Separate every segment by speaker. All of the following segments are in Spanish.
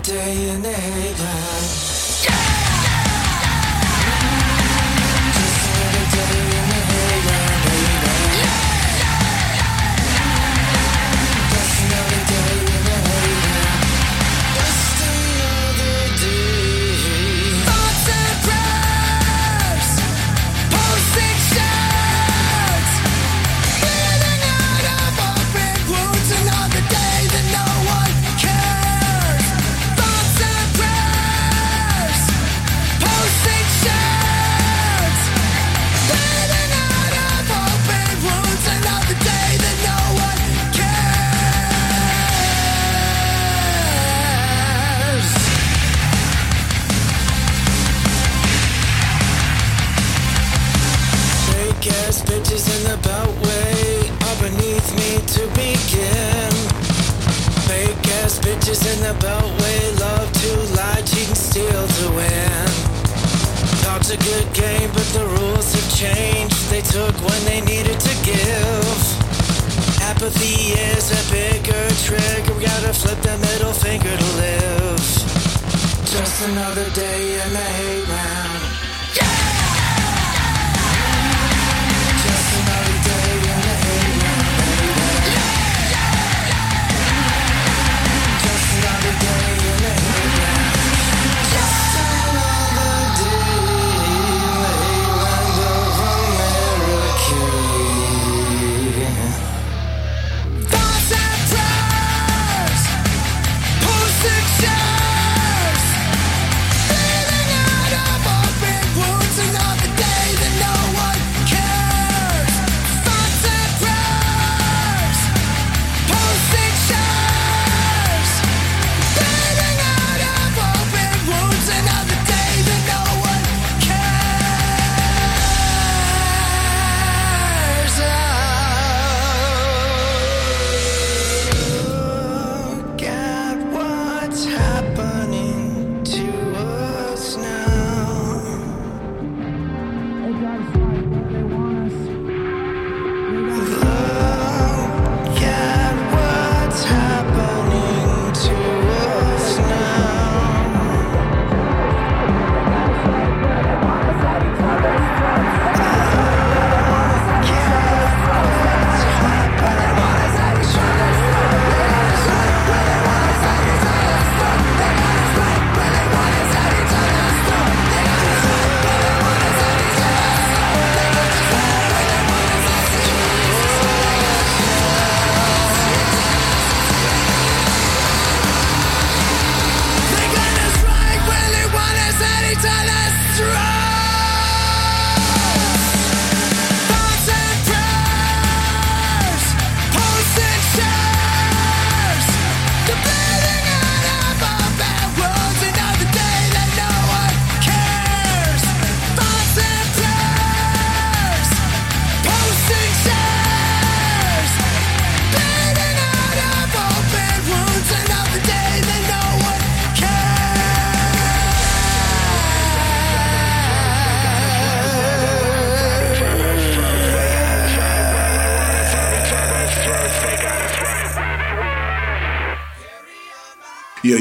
Speaker 1: day
Speaker 2: and age.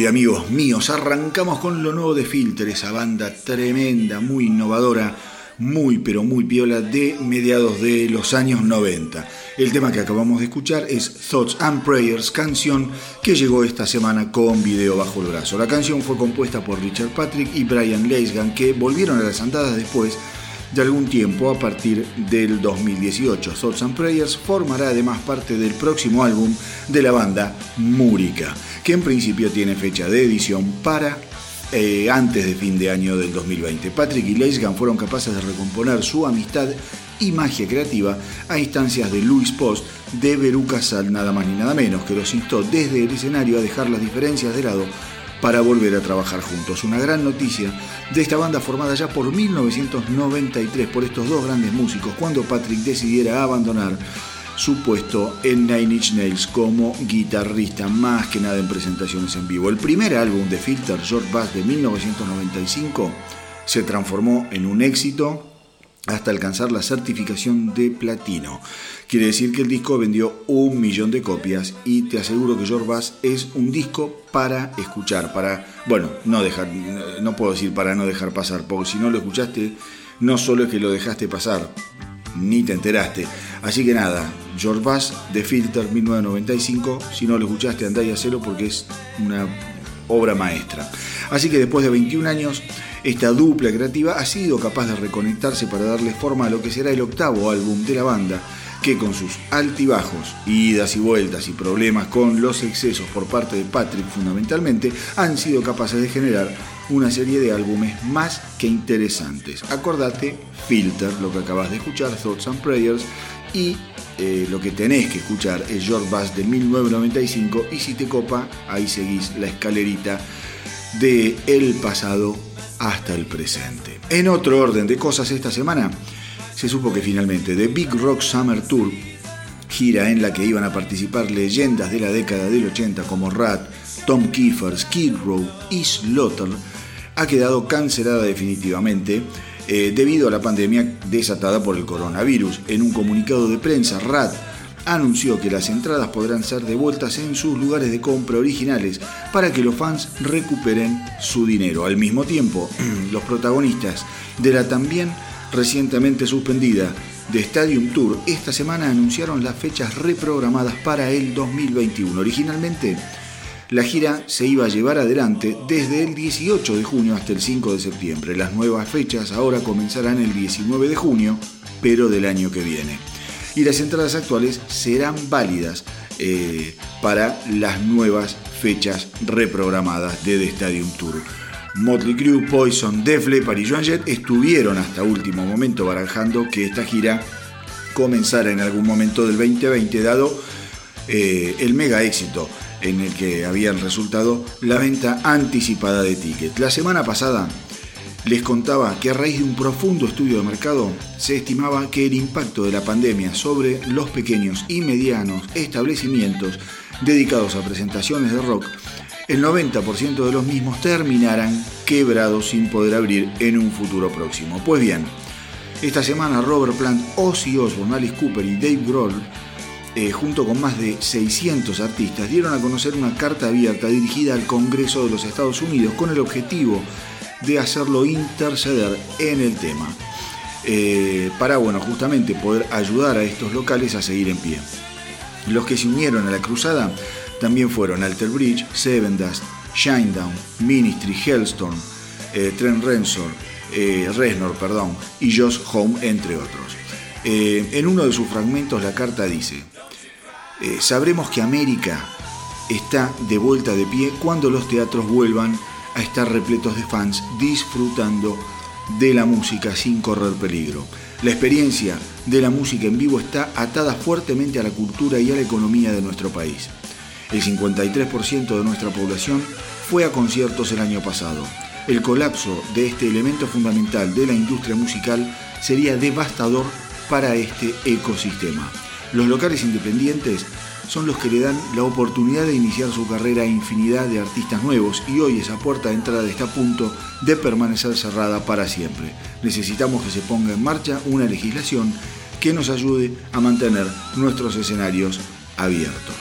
Speaker 2: Amigos míos, arrancamos con lo nuevo de Filter, esa banda tremenda, muy innovadora, muy pero muy piola de mediados de los años 90. El tema que acabamos de escuchar es Thoughts and Prayers, canción que llegó esta semana con video bajo el brazo. La canción fue compuesta por Richard Patrick y Brian Leisgan, que volvieron a las andadas después
Speaker 3: de algún tiempo a partir del 2018. Thoughts and Prayers formará además parte del próximo álbum de la banda Múrica, que en principio tiene fecha de edición para eh, antes de fin de año del 2020. Patrick y Leisgan fueron capaces de recomponer su amistad y magia creativa a instancias de Louis Post de Veruca Sal, nada más ni nada menos, que los instó desde el escenario a dejar las diferencias de lado para volver a trabajar juntos. Una gran noticia de esta banda formada ya por 1993 por estos dos grandes músicos cuando Patrick decidiera abandonar su puesto en Nine Inch Nails como guitarrista, más que nada en presentaciones en vivo. El primer álbum de Filter, George Bass, de 1995, se transformó en un éxito hasta alcanzar la certificación de platino. Quiere decir que el disco vendió un millón de copias y te aseguro que George Bass es un disco para escuchar, para, bueno, no dejar, no puedo decir para no dejar pasar, porque si no lo escuchaste, no solo es que lo dejaste pasar, ni te enteraste. Así que nada, George Bass de Filter 1995, si no lo escuchaste andá y hacelo porque es una obra maestra. Así que después de 21 años, esta dupla creativa ha sido capaz de reconectarse para darle forma a lo que será el octavo álbum de la banda, que con sus altibajos, idas y vueltas y problemas con los excesos por parte de Patrick fundamentalmente, han sido capaces de generar una serie de álbumes más que interesantes. Acordate, Filter, lo que acabas de escuchar, Thoughts and Prayers, y eh, lo que tenés que escuchar es George Bass de 1995 y si te copa, ahí seguís la escalerita de el pasado hasta el presente. En otro orden de cosas esta semana, se supo que finalmente The Big Rock Summer Tour, gira en la que iban a participar leyendas de la década del 80 como Rat, Tom Kiefer, Skid Row y Slaughter, ha quedado cancelada definitivamente eh, debido a la pandemia desatada por el coronavirus. En un comunicado de prensa, Rat anunció que las entradas podrán ser devueltas en sus lugares de compra originales para que los fans recuperen su dinero. Al mismo tiempo, los protagonistas de la también recientemente suspendida de Stadium Tour esta semana anunciaron las fechas reprogramadas para el 2021. Originalmente, la gira se iba a llevar adelante desde el 18 de junio hasta el 5 de septiembre. Las nuevas fechas ahora comenzarán el 19 de junio, pero del año que viene y las entradas actuales serán válidas eh, para las nuevas fechas reprogramadas de The Stadium Tour. Motley Crue, Poison, Def Leppard y Joan estuvieron hasta último momento barajando que esta gira comenzara en algún momento del 2020, dado eh, el mega éxito en el que habían resultado la venta anticipada de tickets. La semana pasada les contaba que a raíz de un profundo estudio de mercado se estimaba que el impacto de la pandemia sobre los pequeños y medianos establecimientos dedicados a presentaciones de rock, el 90% de los mismos terminarán quebrados sin poder abrir en un futuro próximo. Pues bien, esta semana Robert Plant, Ozzy Osbourne, Alice Cooper y Dave Grohl eh, junto con más de 600 artistas, dieron a conocer una carta abierta dirigida al Congreso de los Estados Unidos con el objetivo de hacerlo interceder en el tema, eh, para, bueno, justamente poder ayudar a estos locales a seguir en pie. Los que se unieron a la cruzada también fueron Alter Bridge, Seven Dust, Shinedown, Ministry, Hellstorm, eh, Trent Reznor, eh, Reznor perdón, y Josh Home, entre otros. en uno de sus fragmentos la carta dice, sabremos que América está de vuelta de pie cuando los teatros vuelvan a estar repletos de fans disfrutando de la música sin correr peligro. La experiencia de la música en vivo está atada fuertemente a la cultura y a la economía de nuestro país. El 53% de nuestra población fue a conciertos el año pasado. El colapso de este elemento fundamental de la industria musical sería devastador para este ecosistema. Los locales independientes son los que le dan la oportunidad de iniciar su carrera a infinidad de artistas nuevos y hoy esa puerta de entrada está a punto de permanecer cerrada para siempre. Necesitamos que se ponga en marcha una legislación que nos ayude a mantener nuestros escenarios abiertos.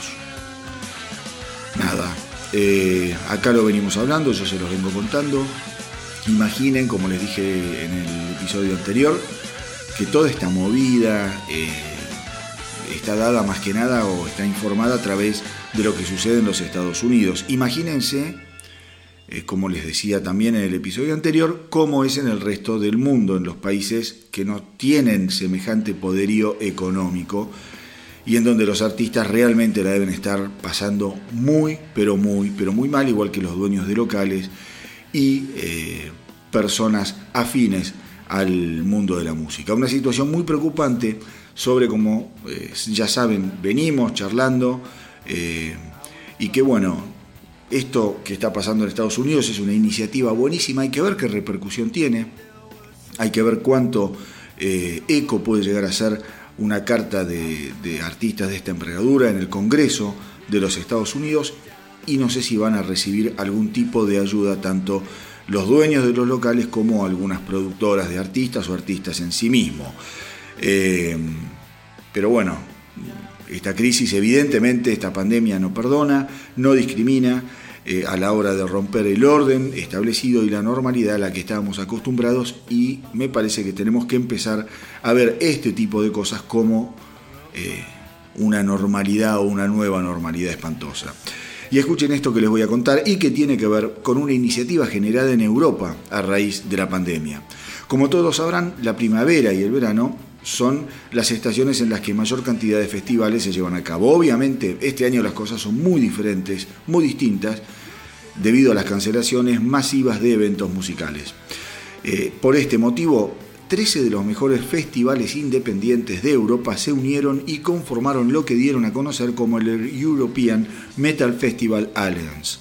Speaker 3: Nada, eh, acá lo venimos hablando, yo se los vengo contando. Imaginen, como les dije en el episodio anterior, que toda esta movida... Eh, está dada más que nada o está informada a través de lo que sucede en los Estados Unidos. Imagínense eh, como les decía también en el episodio anterior, como es en el resto del mundo, en los países que no tienen semejante poderío económico y en donde los artistas realmente la deben estar pasando muy, pero muy, pero muy mal, igual que los dueños de locales y eh, personas afines al mundo de la música. Una situación muy preocupante sobre como eh, ya saben, venimos charlando y que bueno, esto que está pasando en Estados Unidos es una iniciativa buenísima, hay que ver qué repercusión tiene, hay que ver cuánto eh, eco puede llegar a ser una carta de, artistas de esta envergadura en el Congreso de los Estados Unidos y no sé si van a recibir algún tipo de ayuda tanto los dueños de los locales como algunas productoras de artistas o artistas en sí mismos. Eh, pero bueno, esta crisis, evidentemente, esta pandemia no perdona, no discrimina eh, a la hora de romper el orden establecido y la normalidad a la que estábamos acostumbrados y me parece que tenemos que empezar a ver este tipo de cosas como eh, una normalidad o una nueva normalidad espantosa. Y escuchen esto que les voy a contar y que tiene que ver con una iniciativa generada en Europa a raíz de la pandemia. Como todos sabrán, la primavera y el verano son las estaciones en las que mayor cantidad de festivales se llevan a cabo. Obviamente, este año las cosas son muy diferentes, muy distintas, debido a las cancelaciones masivas de eventos musicales. Eh, por este motivo, 13 de los mejores festivales independientes de Europa se unieron y conformaron lo que dieron a conocer como el European Metal Festival Alliance,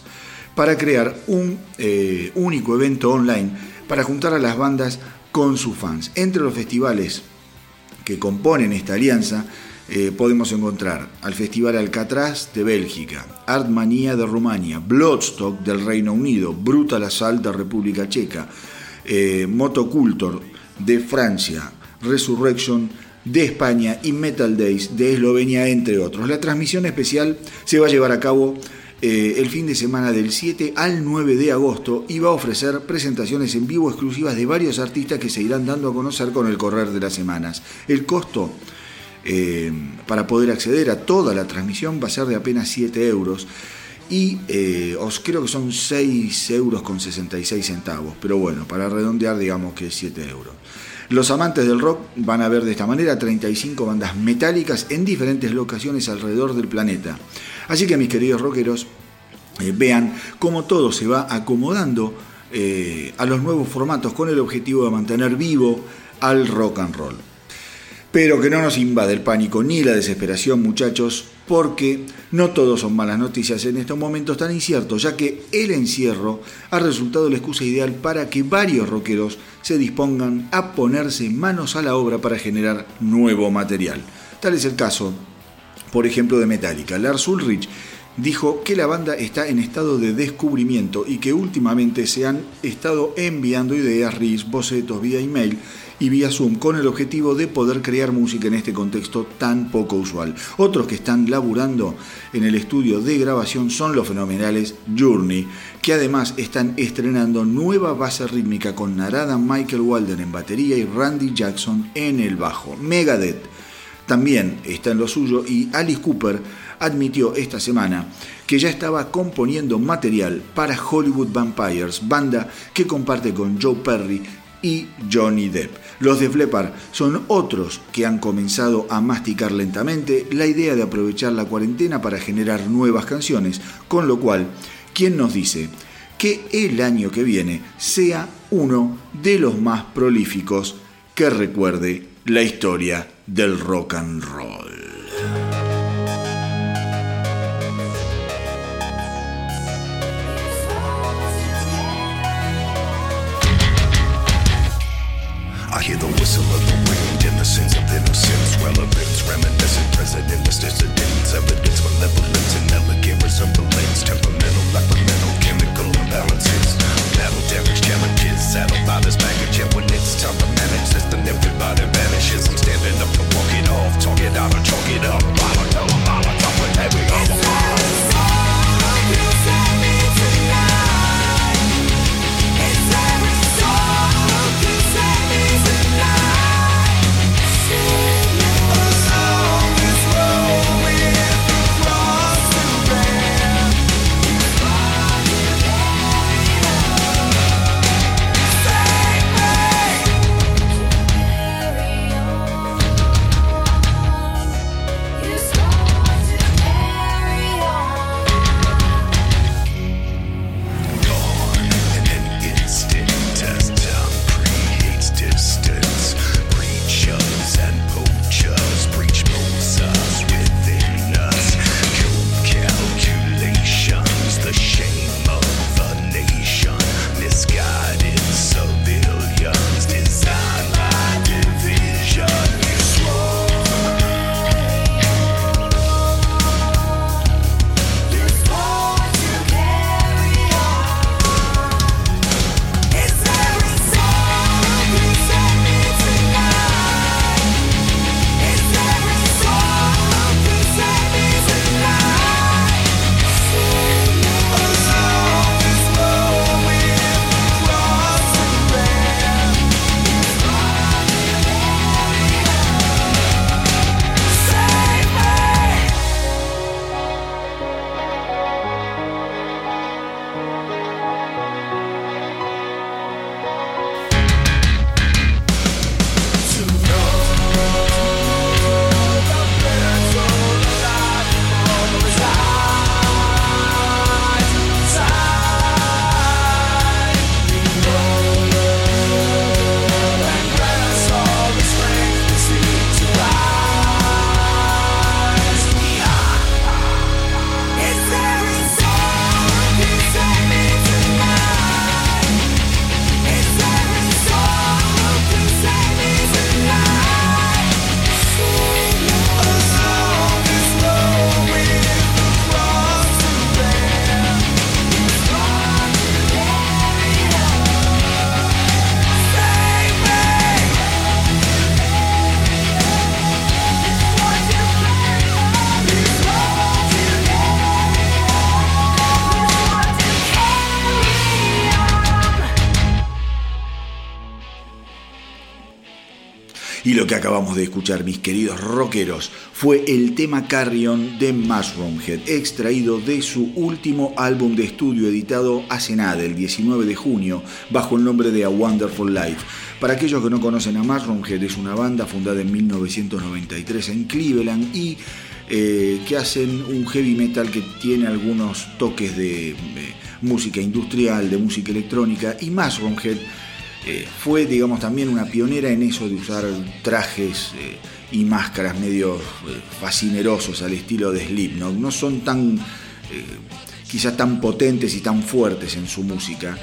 Speaker 3: para crear un eh, único evento online para juntar a las bandas con sus fans. Entre los festivales que componen esta alianza, eh, podemos encontrar al Festival Alcatraz de Bélgica, Artmania de Rumania, Bloodstock del Reino Unido, Brutal Assault de República Checa, eh, Motocultor de Francia, Resurrection de España y Metal Days de Eslovenia, entre otros. La transmisión especial se va a llevar a cabo eh, el fin de semana del 7 al 9 de agosto y va a ofrecer presentaciones en vivo exclusivas de varios artistas que se irán dando a conocer con el correr de las semanas. El costo eh, para poder acceder a toda la transmisión va a ser de apenas 7 euros y eh, os creo que son 6 euros con 66 centavos, pero bueno, para redondear digamos que 7 euros. Los amantes del rock van a ver de esta manera 35 bandas metálicas en diferentes locaciones alrededor del planeta. Así que mis queridos rockeros, eh, vean cómo todo se va acomodando eh, a los nuevos formatos con el objetivo de mantener vivo al rock and roll. Pero que no nos invade el pánico ni la desesperación, muchachos, porque no todos son malas noticias en estos momentos tan inciertos, ya que el encierro ha resultado la excusa ideal para que varios rockeros se dispongan a ponerse manos a la obra para generar nuevo material. Tal es el caso por ejemplo, de Metallica. Lars Ulrich dijo que la banda está en estado de descubrimiento y que últimamente se han estado enviando ideas, riffs, bocetos vía email y vía Zoom con el objetivo de poder crear música en este contexto tan poco usual. Otros que están laburando en el estudio de grabación son los fenomenales Journey, que además están estrenando nueva base rítmica con Narada Michael Walden en batería y Randy Jackson en el bajo. Megadeth también está en lo suyo y Alice Cooper admitió esta semana que ya estaba componiendo material para Hollywood Vampires, banda que comparte con Joe Perry y Johnny Depp. Los de Flepar son otros que han comenzado a masticar lentamente la idea de aprovechar la cuarentena para generar nuevas canciones, con lo cual, ¿quién nos dice que el año que viene sea uno de los más prolíficos que recuerde la historia del rock and roll.
Speaker 4: I hear the whistle of the wind, innocence of innocence, relevance, reminiscent, presidents, dissidents, evidence, malevolence, and elegant resemblance, temperamental, mental, chemical imbalances, battle damage, challenges, saddled by this baggage, and when it's time to manage then everybody I'm standing up to walk it off, talk it out or chalk it up. Molotov, Molotov, with heavy over.
Speaker 3: Lo que acabamos de escuchar, mis queridos rockeros, fue el tema Carrion de Mushroomhead, extraído de su último álbum de estudio editado hace nada, el 19 de junio, bajo el nombre de A Wonderful Life. Para aquellos que no conocen a Mushroomhead, es una banda fundada en 1993 en Cleveland y eh, que hacen un heavy metal que tiene algunos toques de, música industrial, de música electrónica y Mushroomhead eh, fue, digamos, también una pionera en eso de usar trajes eh, y máscaras medio eh, fascinerosos al estilo de Slipknot. No son tan, quizás tan potentes y tan fuertes en su música,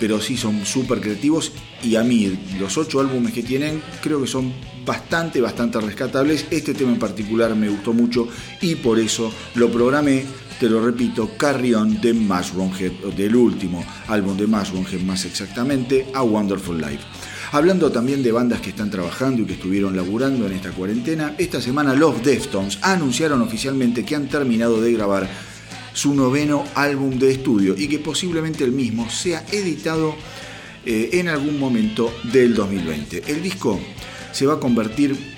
Speaker 3: pero sí son súper creativos y a mí los ocho álbumes que tienen creo que son bastante, bastante rescatables. Este tema en particular me gustó mucho y por eso lo programé te lo repito, Carrion de Mushroomhead, del último álbum de Mushroomhead más exactamente, A Wonderful Life. Hablando también de bandas que están trabajando y que estuvieron laburando en esta cuarentena, esta semana los Deftones anunciaron oficialmente que han terminado de grabar su noveno álbum de estudio y que posiblemente el mismo sea editado eh, en algún momento del 2020. El disco se va a convertir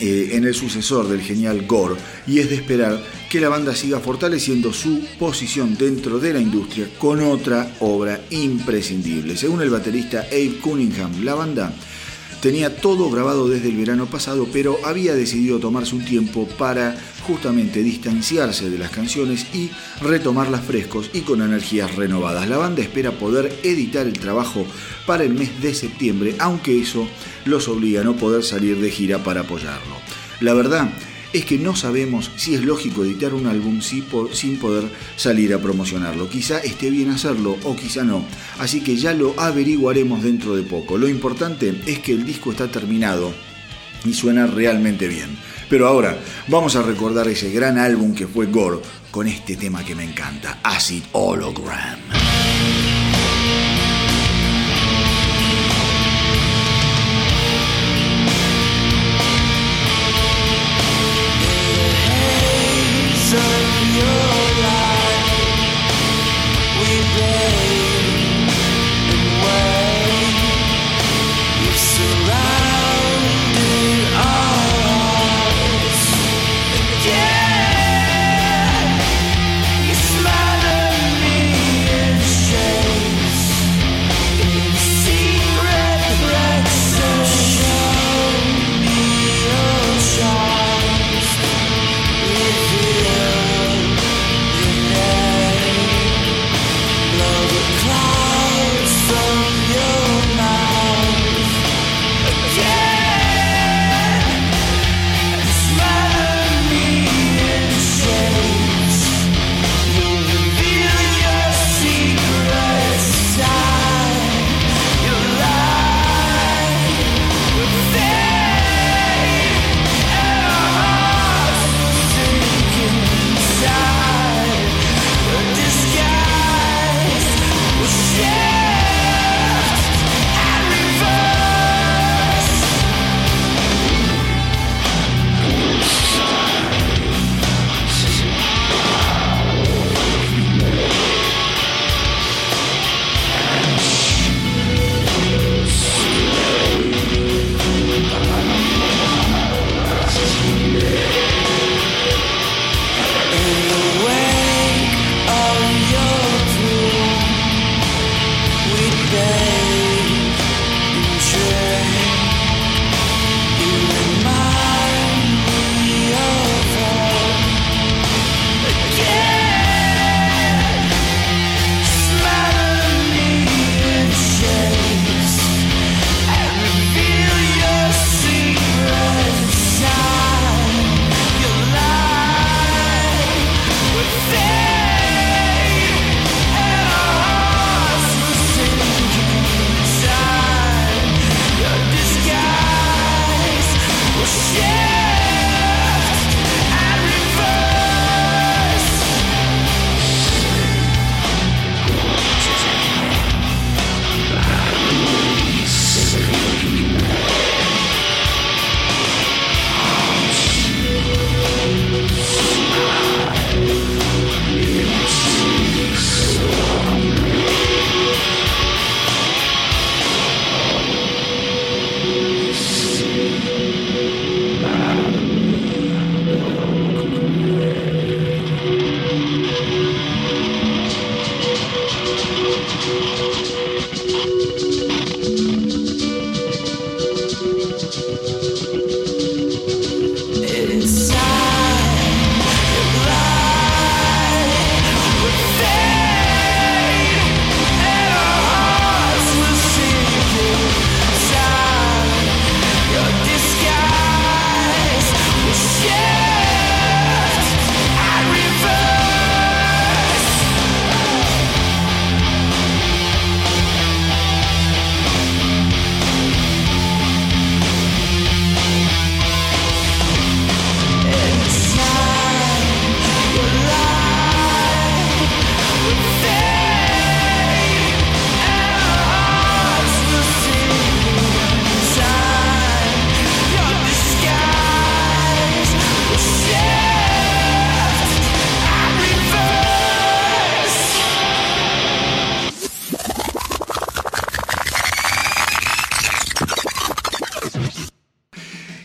Speaker 3: eh, en el sucesor del genial Gore y es de esperar que la banda siga fortaleciendo su posición dentro de la industria con otra obra imprescindible. Según el baterista Abe Cunningham, la banda tenía todo grabado desde el verano pasado, pero había decidido tomarse un tiempo para justamente distanciarse de las canciones y retomarlas frescos y con energías renovadas. La banda espera poder editar el trabajo para el mes de septiembre, aunque eso los obliga a no poder salir de gira para apoyarlo. La verdad es que no sabemos si es lógico editar un álbum sin poder salir a promocionarlo. Quizá esté bien hacerlo o quizá no, así que ya lo averiguaremos dentro de poco. Lo importante es que el disco está terminado y suena realmente bien. Pero ahora vamos a recordar ese gran álbum que fue Gore con este tema que me encanta, Acid Hologram.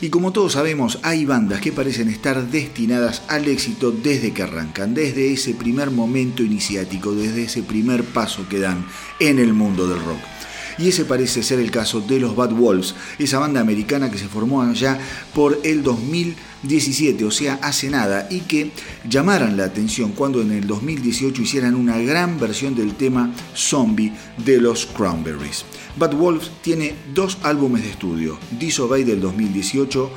Speaker 3: Y como todos sabemos, hay bandas que parecen estar destinadas al éxito desde que arrancan, desde ese primer momento iniciático, desde ese primer paso que dan en el mundo del rock. Y ese parece ser el caso de los Bad Wolves, esa banda americana que se formó allá por el 2017, o sea, hace nada, y que llamaran la atención cuando en el 2018 hicieran una gran versión del tema Zombie de los Cranberries. Bad Wolves tiene dos álbumes de estudio, Disobey del 2018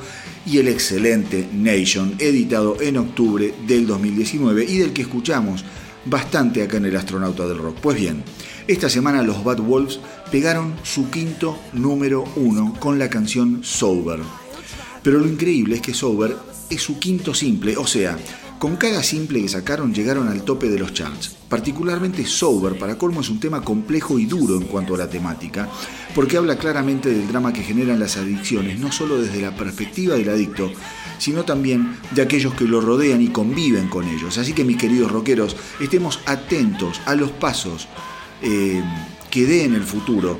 Speaker 3: y el excelente Nation, editado en octubre del 2019 y del que escuchamos bastante acá en el Astronauta del Rock. Pues bien, esta semana los Bad Wolves pegaron su quinto número uno con la canción Sober. Pero lo increíble es que Sober es su quinto simple, o sea, con cada simple que sacaron llegaron al tope de los charts. Particularmente Sober, para colmo, es un tema complejo y duro en cuanto a la temática, porque habla claramente del drama que generan las adicciones, no solo desde la perspectiva del adicto, sino también de aquellos que lo rodean y conviven con ellos. Así que mis queridos rockeros, estemos atentos a los pasos eh, que dé en el futuro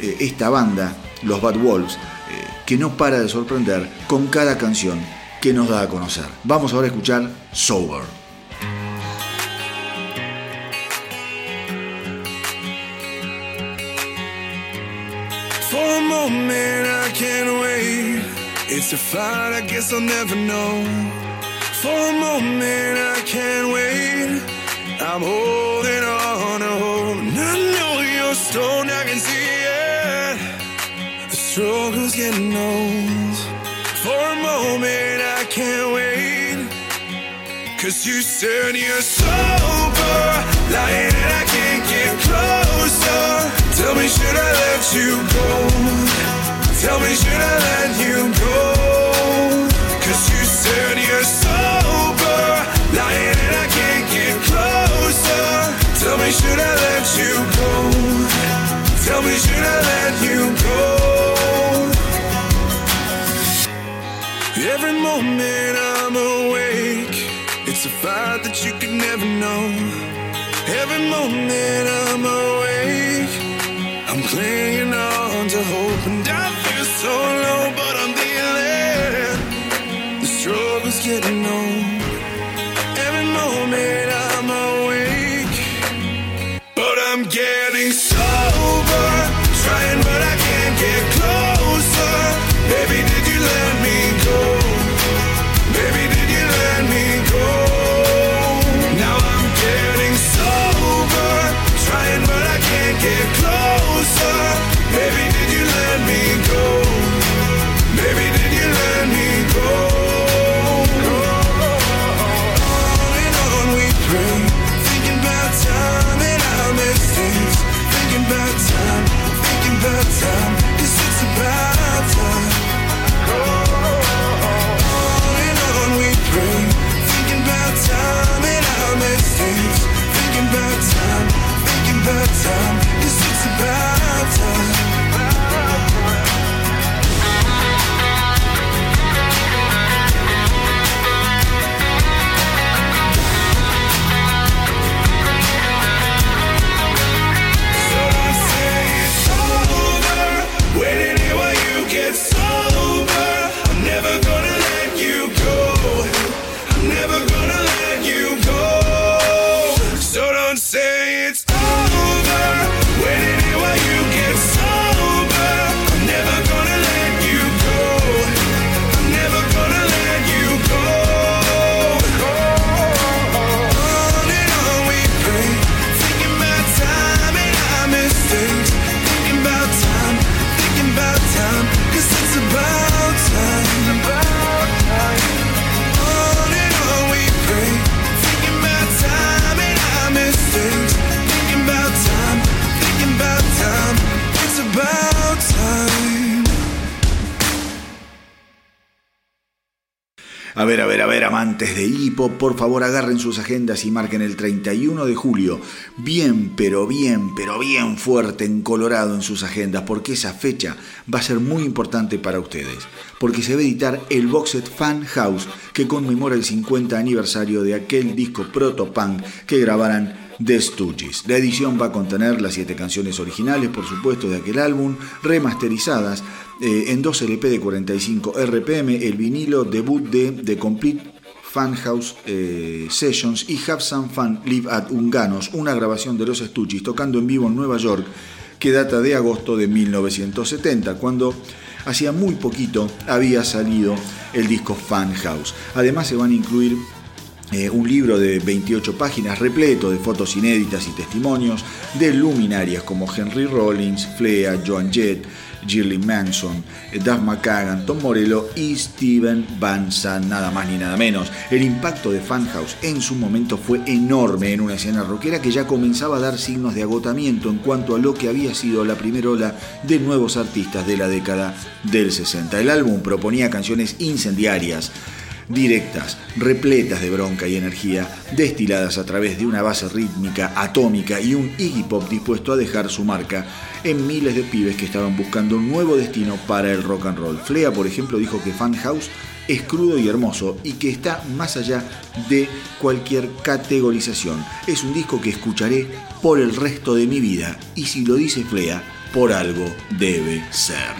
Speaker 3: eh, esta banda, los Bad Wolves, eh, que no para de sorprender con cada canción que nos da a conocer. Vamos ahora a escuchar Sober.
Speaker 5: Moment I can't wait. It's a fight I guess I'll never know. For a moment I can't wait. I'm holding on to hope. I know you're stoned, I can see struggle's getting old. For a moment I can't wait. Cause you said you're sober, lying and I can't get closer. Tell me, should I let you go? Tell me, should I let you go? Cause you said you're sober, lying and I can't get closer. Tell me, should I let you go? Tell me, should I let you go? Every moment I'm awake, it's a fight that you could never know. Every moment I'm awake, I'm clinging on to hope, and I feel so low, but I'm dealing. The struggle's getting old.
Speaker 3: A ver, a ver, a ver, amantes de hipo, por favor agarren sus agendas y marquen el 31 de julio. Bien, pero bien, pero bien fuerte en Colorado en sus agendas, porque esa fecha va a ser muy importante para ustedes. Porque se va a editar el box set Fan House, que conmemora el 50 aniversario de aquel disco proto-punk que grabaran The Stooges. La edición va a contener las siete canciones originales, por supuesto, de aquel álbum, remasterizadas eh, en dos LP de 45 RPM, el vinilo debut de The Complete Fan House eh, Sessions y Have Some Fun Live at Unganos, una grabación de los Stooges tocando en vivo en Nueva York que data de agosto de 1970, cuando hacía muy poquito había salido el disco Fan House. Además se van a incluir eh, un libro de 28 páginas repleto de fotos inéditas y testimonios de luminarias como Henry Rollins, Flea, Joan Jett, Gillian Manson, Duff McCagan, Tom Morello y Steven Van Zandt, nada más ni nada menos. El impacto de Funhouse en su momento fue enorme en una escena rockera que ya comenzaba a dar signos de agotamiento en cuanto a lo que había sido la primera ola de nuevos artistas de la década del 60. El álbum proponía canciones incendiarias, directas, repletas de bronca y energía, destiladas a través de una base rítmica atómica y un Iggy Pop dispuesto a dejar su marca en miles de pibes que estaban buscando un nuevo destino para el rock and roll. Flea, por ejemplo, dijo que Fan House es crudo y hermoso y que está más allá de cualquier categorización. Es un disco que escucharé por el resto de mi vida y si lo dice Flea, por algo debe ser.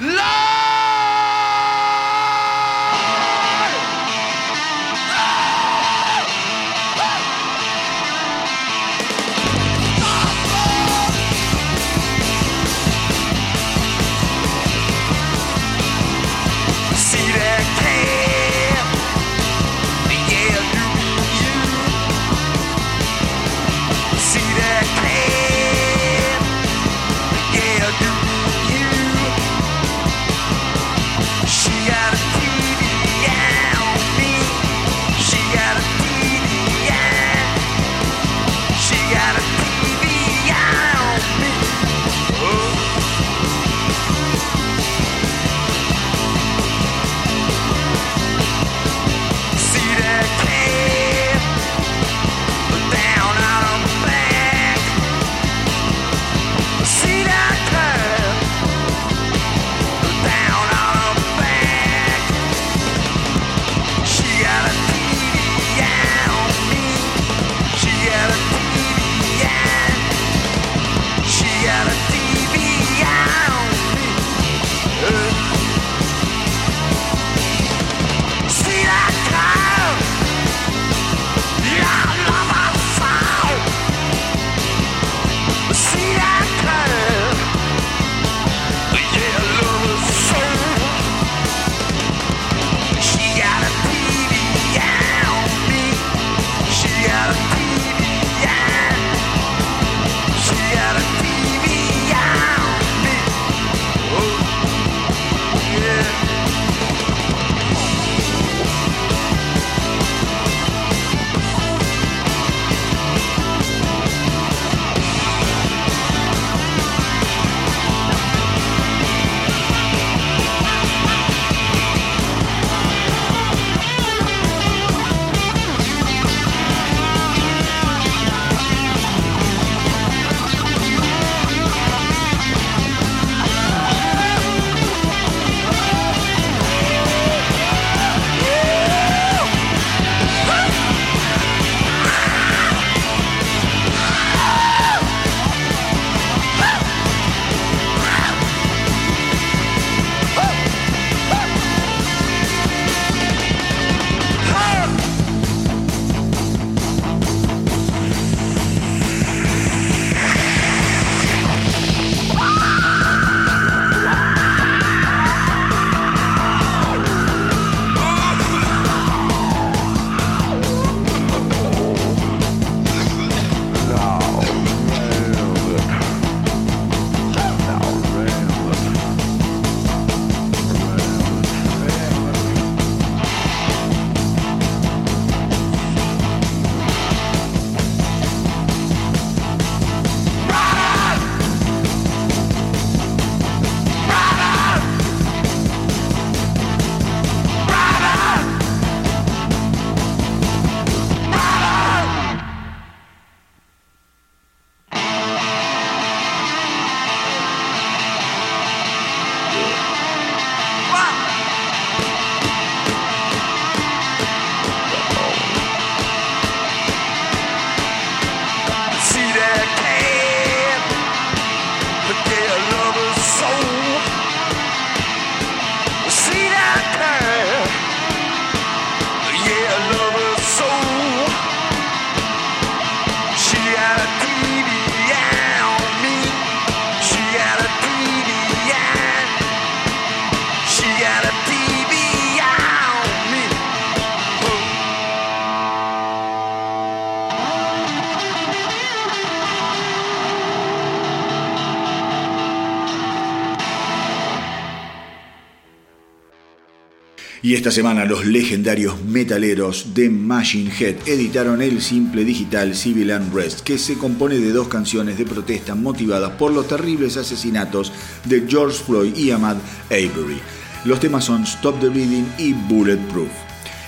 Speaker 3: Y esta semana los legendarios metaleros de Machine Head editaron el simple digital Civil Unrest, que se compone de dos canciones de protesta motivadas por los terribles asesinatos de George Floyd y Ahmad Avery. Los temas son Stop the Bleeding y Bulletproof.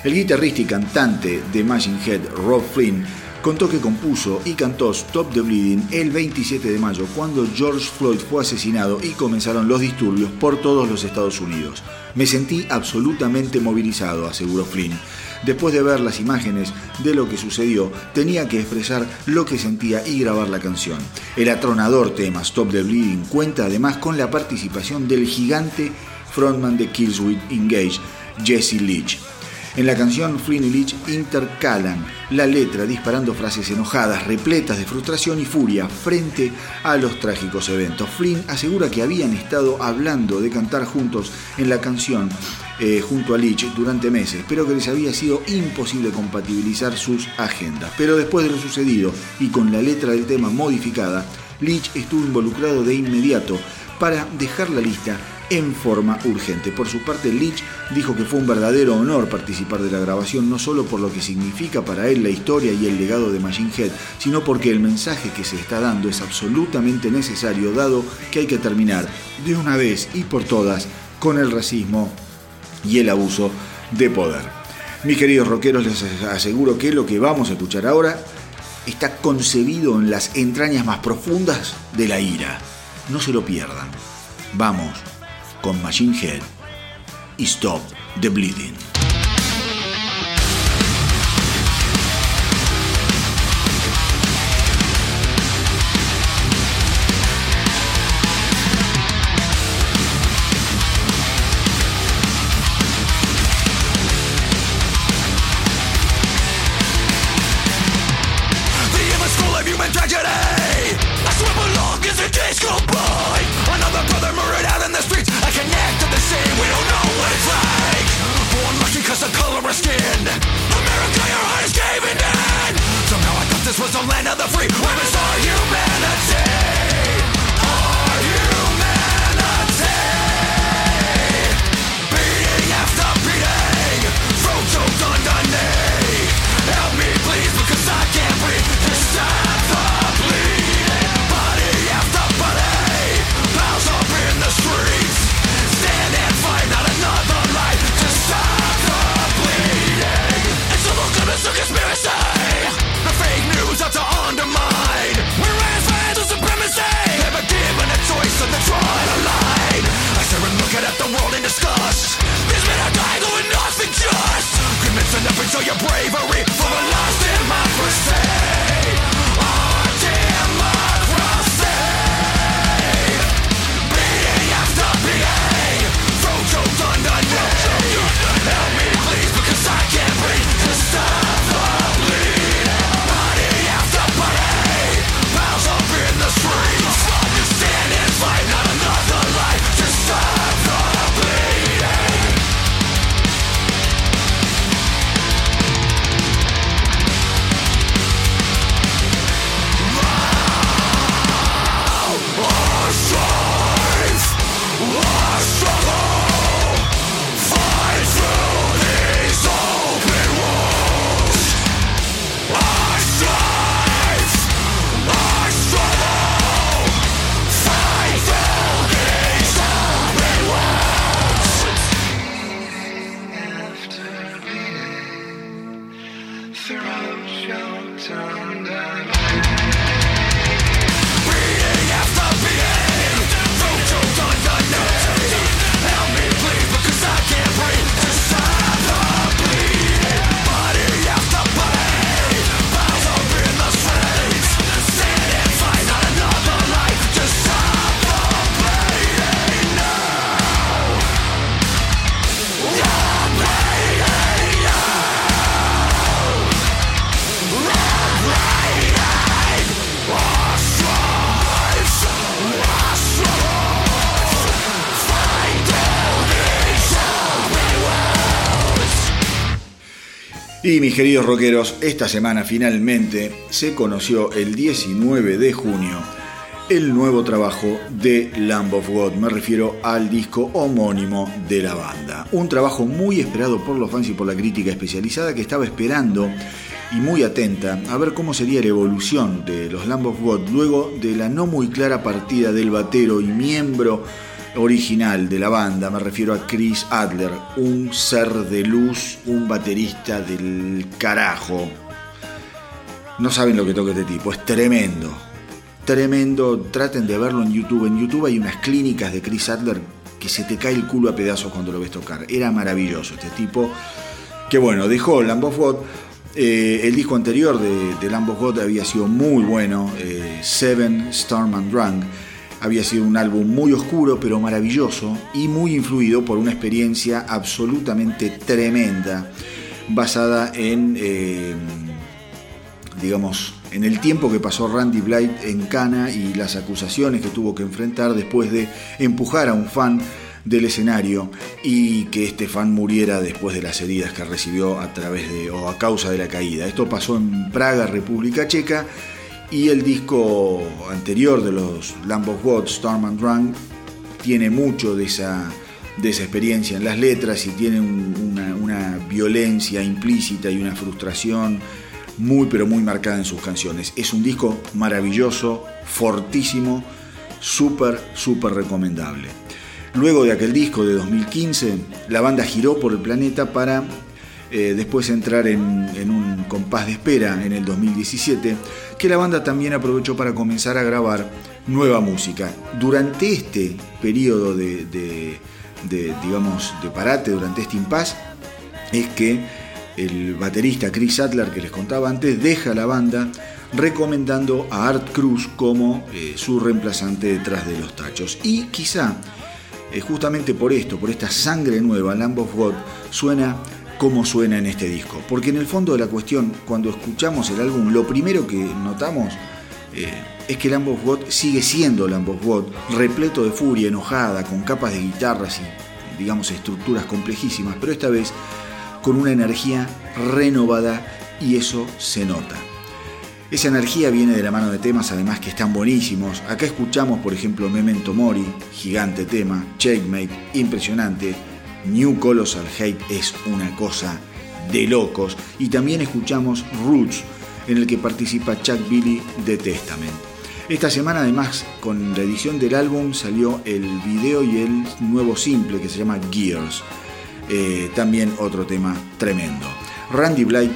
Speaker 3: El guitarrista y cantante de Machine Head, Rob Flynn, contó que compuso y cantó Stop the Bleeding el 27 de mayo, cuando George Floyd fue asesinado y comenzaron los disturbios por todos los Estados Unidos. Me sentí absolutamente movilizado, aseguró Flynn. Después de ver las imágenes de lo que sucedió, tenía que expresar lo que sentía y grabar la canción. El atronador tema Stop the Bleeding cuenta además con la participación del gigante frontman de Killswitch Engage, Jesse Leach. En la canción, Flynn y Leach intercalan la letra disparando frases enojadas, repletas de frustración y furia frente a los trágicos eventos. Flynn asegura que habían estado hablando de cantar juntos en la canción eh, junto a Leach durante meses, pero que les había sido imposible compatibilizar sus agendas. Pero después de lo sucedido y con la letra del tema modificada, Leach estuvo involucrado de inmediato para dejar la lista en forma urgente. Por su parte, Leach dijo que fue un verdadero honor participar de la grabación, no solo por lo que significa para él la historia y el legado de Machine Head, sino porque el mensaje que se está dando es absolutamente necesario, dado que hay que terminar de una vez y por todas con el racismo y el abuso de poder. Mis queridos rockeros, les aseguro que lo que vamos a escuchar ahora está concebido en las entrañas más profundas de la ira. No se lo pierdan. Vamos con Machine Head y Stop the Bleeding. Mis queridos rockeros, esta semana finalmente se conoció el 19 de junio el nuevo trabajo de Lamb of God. Me refiero al disco homónimo de la banda. Un trabajo muy esperado por los fans y por la crítica especializada que estaba esperando y muy atenta a ver cómo sería la evolución de los Lamb of God luego de la no muy clara partida del batero y miembro original de la banda, me refiero a Chris Adler, un ser de luz, un baterista del carajo. No saben lo que toca este tipo, es tremendo tremendo. Traten de verlo en YouTube. En YouTube hay unas clínicas de Chris Adler que se te cae el culo a pedazos cuando lo ves tocar. Era maravilloso este tipo. Que bueno, dejó Lamb of God. Eh, el disco anterior de, de Lamb of God había sido muy bueno. Eh, Seven Storm and Drunk. Había sido un álbum muy oscuro pero maravilloso y muy influido por una experiencia absolutamente tremenda basada en, eh, digamos, en el tiempo que pasó Randy Blythe en Cana y las acusaciones que tuvo que enfrentar después de empujar a un fan del escenario y que este fan muriera después de las heridas que recibió a través de o a causa de la caída. Esto pasó en Praga, República Checa, y el disco anterior de los Lamb of God, Storm and Drunk, tiene mucho de esa, de esa experiencia en las letras y tiene una, una violencia implícita y una frustración muy pero muy marcada en sus canciones. Es un disco maravilloso, fortísimo, súper, súper recomendable. Luego de aquel disco de 2015, la banda giró por el planeta para eh, después entrar en, un compás de espera en el 2017, que la banda también aprovechó para comenzar a grabar nueva música. Durante este periodo de, digamos, de parate, durante este impas, es que el baterista Chris Adler que les contaba antes deja la banda recomendando a Art Cruz como eh, su reemplazante detrás de los tachos. Y quizá, eh, justamente por esto, por esta sangre nueva, Lamb of God suena como suena en este disco. Porque en el fondo de la cuestión, cuando escuchamos el álbum, lo primero que notamos eh, es que Lamb of God sigue siendo Lamb of God, repleto de furia, enojada, con capas de guitarras y, digamos, estructuras complejísimas, pero esta vez con una energía renovada y eso se nota. Esa energía viene de la mano de temas además que están buenísimos. Acá escuchamos por ejemplo Memento Mori, gigante tema, Checkmate, impresionante, New Colossal Hate es una cosa de locos y también escuchamos Roots en el que participa Chuck Billy de Testament. Esta semana además con la edición del álbum salió el video y el nuevo simple que se llama Gears. Eh, también otro tema tremendo. Randy Blythe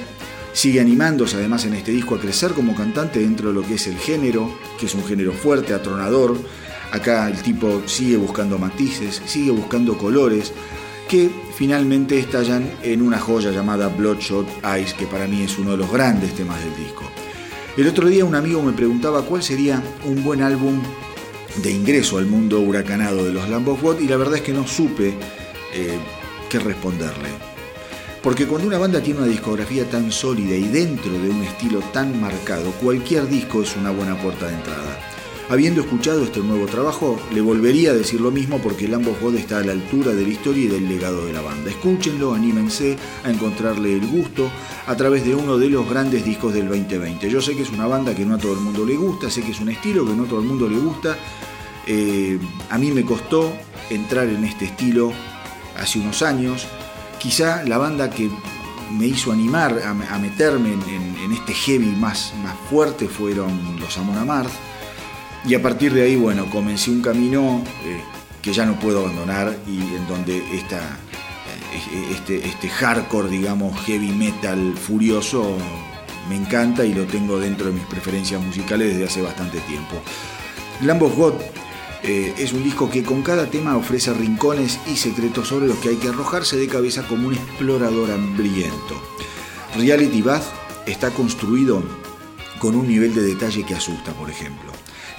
Speaker 3: sigue animándose además en este disco a crecer como cantante dentro de lo que es el género, que es un género fuerte, atronador. Acá el tipo sigue buscando matices, sigue buscando colores que finalmente estallan en una joya llamada Bloodshot Eyes, que para mí es uno de los grandes temas del disco. El otro día un amigo me preguntaba cuál sería un buen álbum de ingreso al mundo huracanado de los Lamb y la verdad es que no supe eh, que responderle. Porque cuando una banda tiene una discografía tan sólida y dentro de un estilo tan marcado, cualquier disco es una buena puerta de entrada. Habiendo escuchado este nuevo trabajo, le volvería a decir lo mismo porque el ambos God está a la altura de la historia y del legado de la banda. Escúchenlo, anímense a encontrarle el gusto a través de uno de los grandes discos del 2020. Yo sé que es una banda que no a todo el mundo le gusta, sé que es un estilo que no a todo el mundo le gusta. Eh, a mí me costó entrar en este estilo hace unos años. Quizá la banda que me hizo animar a, meterme en, este heavy más, más fuerte fueron los Amon Amarth. Y a partir de ahí, bueno, comencé un camino eh, que ya no puedo abandonar y en donde esta, eh, este, este hardcore, digamos, heavy metal furioso me encanta y lo tengo dentro de mis preferencias musicales desde hace bastante tiempo. Lamb of God eh, es un disco que con cada tema ofrece rincones y secretos sobre los que hay que arrojarse de cabeza como un explorador hambriento. Reality Bath está construido con un nivel de detalle que asusta, por ejemplo.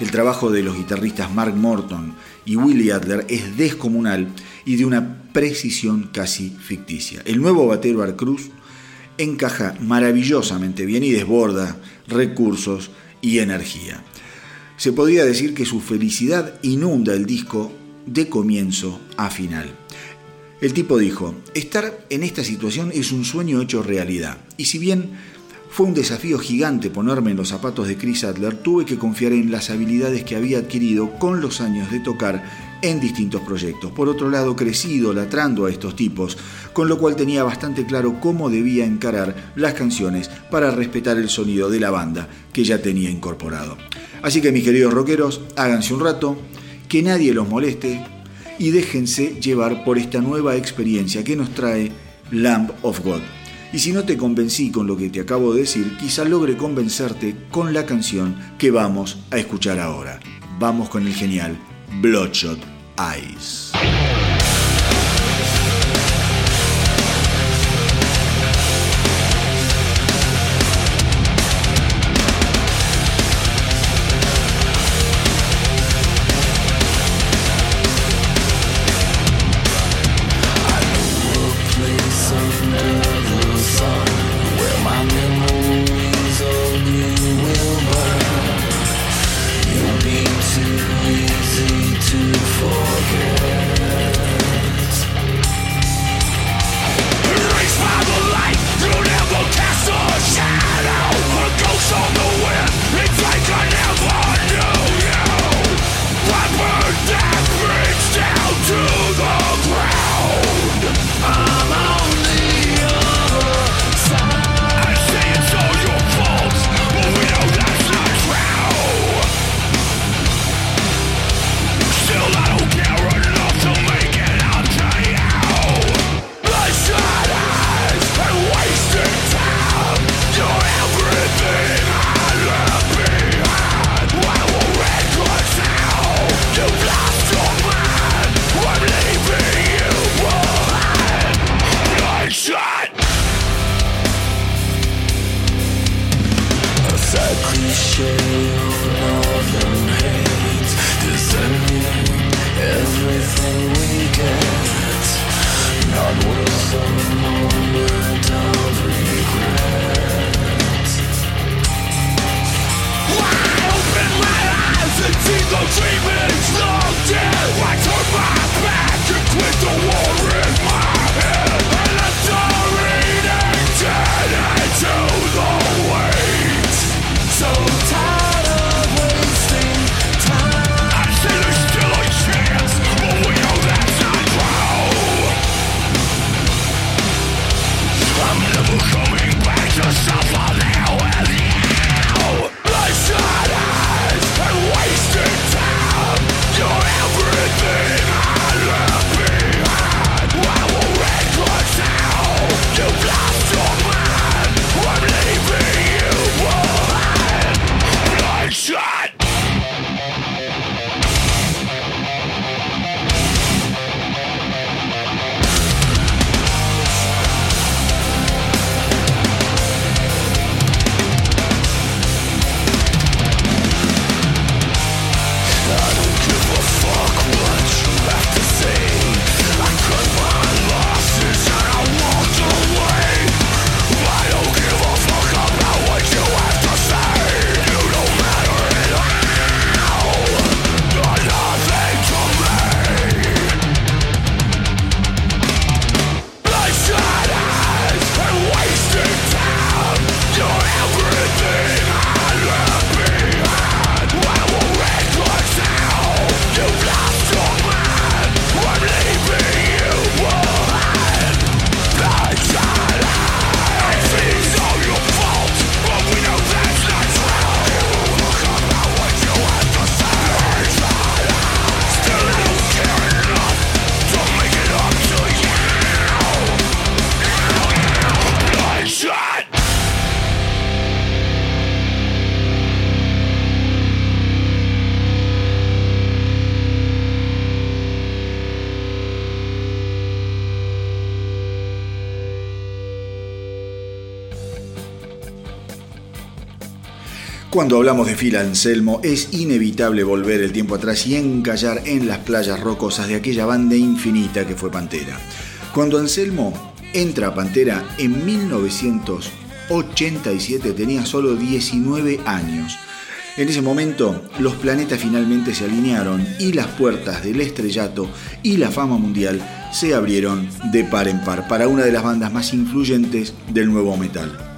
Speaker 3: El trabajo de los guitarristas Mark Morton y Willie Adler es descomunal y de una precisión casi ficticia. El nuevo batero Art Cruz encaja maravillosamente bien y desborda recursos y energía. Se podría decir que su felicidad inunda el disco de comienzo a final. El tipo dijo, estar en esta situación es un sueño hecho realidad. Y si bien
Speaker 6: Fue un desafío gigante ponerme en los zapatos de Chris Adler, tuve que confiar en las habilidades que había adquirido con los años de tocar en distintos proyectos. Por otro lado, crecí idolatrando a estos tipos, con lo cual tenía bastante claro cómo debía encarar las canciones para respetar el sonido de la banda que ya tenía incorporado. Así que mis queridos rockeros, háganse un rato, que nadie los moleste y déjense llevar por esta nueva experiencia que nos trae Lamb of God. Y si no te convencí con lo que te acabo de decir, quizá logre convencerte con la canción que vamos a escuchar ahora. Vamos con el genial Bloodshot Eyes. Cuando hablamos de Phil Anselmo es inevitable volver el tiempo atrás y encallar en las playas rocosas de aquella banda infinita que fue Pantera. Cuando Anselmo entra a Pantera en 1987 tenía solo 19 años. En ese momento los planetas finalmente se alinearon y las puertas del estrellato y la fama mundial se abrieron de par en par para una de las bandas más influyentes del nuevo metal.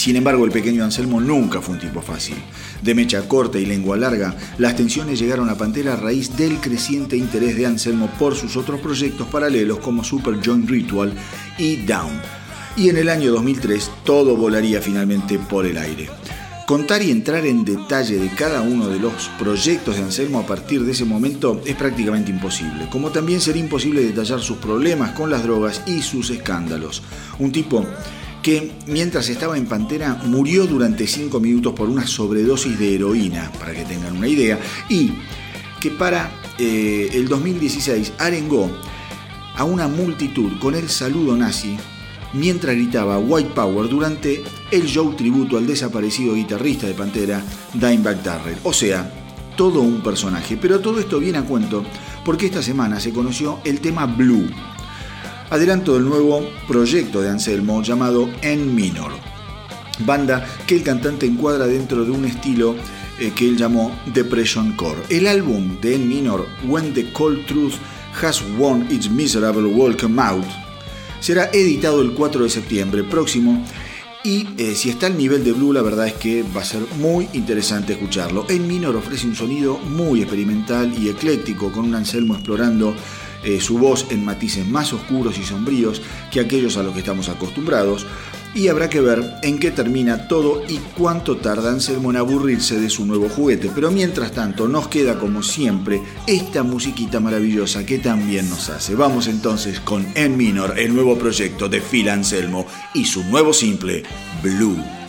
Speaker 3: Sin embargo, el pequeño Anselmo nunca fue un tipo fácil. De mecha corta y lengua larga, las tensiones llegaron a Pantera a raíz del creciente interés de Anselmo por sus otros proyectos paralelos como Super Joint Ritual y Down. Y en el año 2003 todo volaría finalmente por el aire. Contar y entrar en detalle de cada uno de los proyectos de Anselmo a partir de ese momento es prácticamente imposible, como también sería imposible detallar sus problemas con las drogas y sus escándalos. Un tipo que mientras estaba en Pantera murió durante 5 minutos por una sobredosis de heroína, para que tengan una idea, y que para eh, el 2016 arengó a una multitud con el saludo nazi mientras gritaba White Power durante el show tributo al desaparecido guitarrista de Pantera, Dimebag Darrell. O sea, todo un personaje. Pero todo esto viene a cuento porque esta semana se conoció el tema Blue, adelanto del nuevo proyecto de Anselmo llamado En Minor, banda que el cantante encuadra dentro de un estilo eh, que él llamó Depression Core. El álbum de En Minor, When the Cold Truth Has Won Its Miserable Welcome Out, será editado el 4 de septiembre próximo y eh, si está al nivel de Blue, la verdad es que va a ser muy interesante escucharlo. En Minor ofrece un sonido muy experimental y ecléctico, con un Anselmo explorando eh, su voz en matices más oscuros y sombríos que aquellos a los que estamos acostumbrados, y habrá que ver en qué termina todo y cuánto tarda Anselmo en aburrirse de su nuevo juguete. Pero mientras tanto nos queda como siempre esta musiquita maravillosa que también nos hace. Vamos entonces con En Minor, el nuevo proyecto de Phil Anselmo y su nuevo simple, Blue.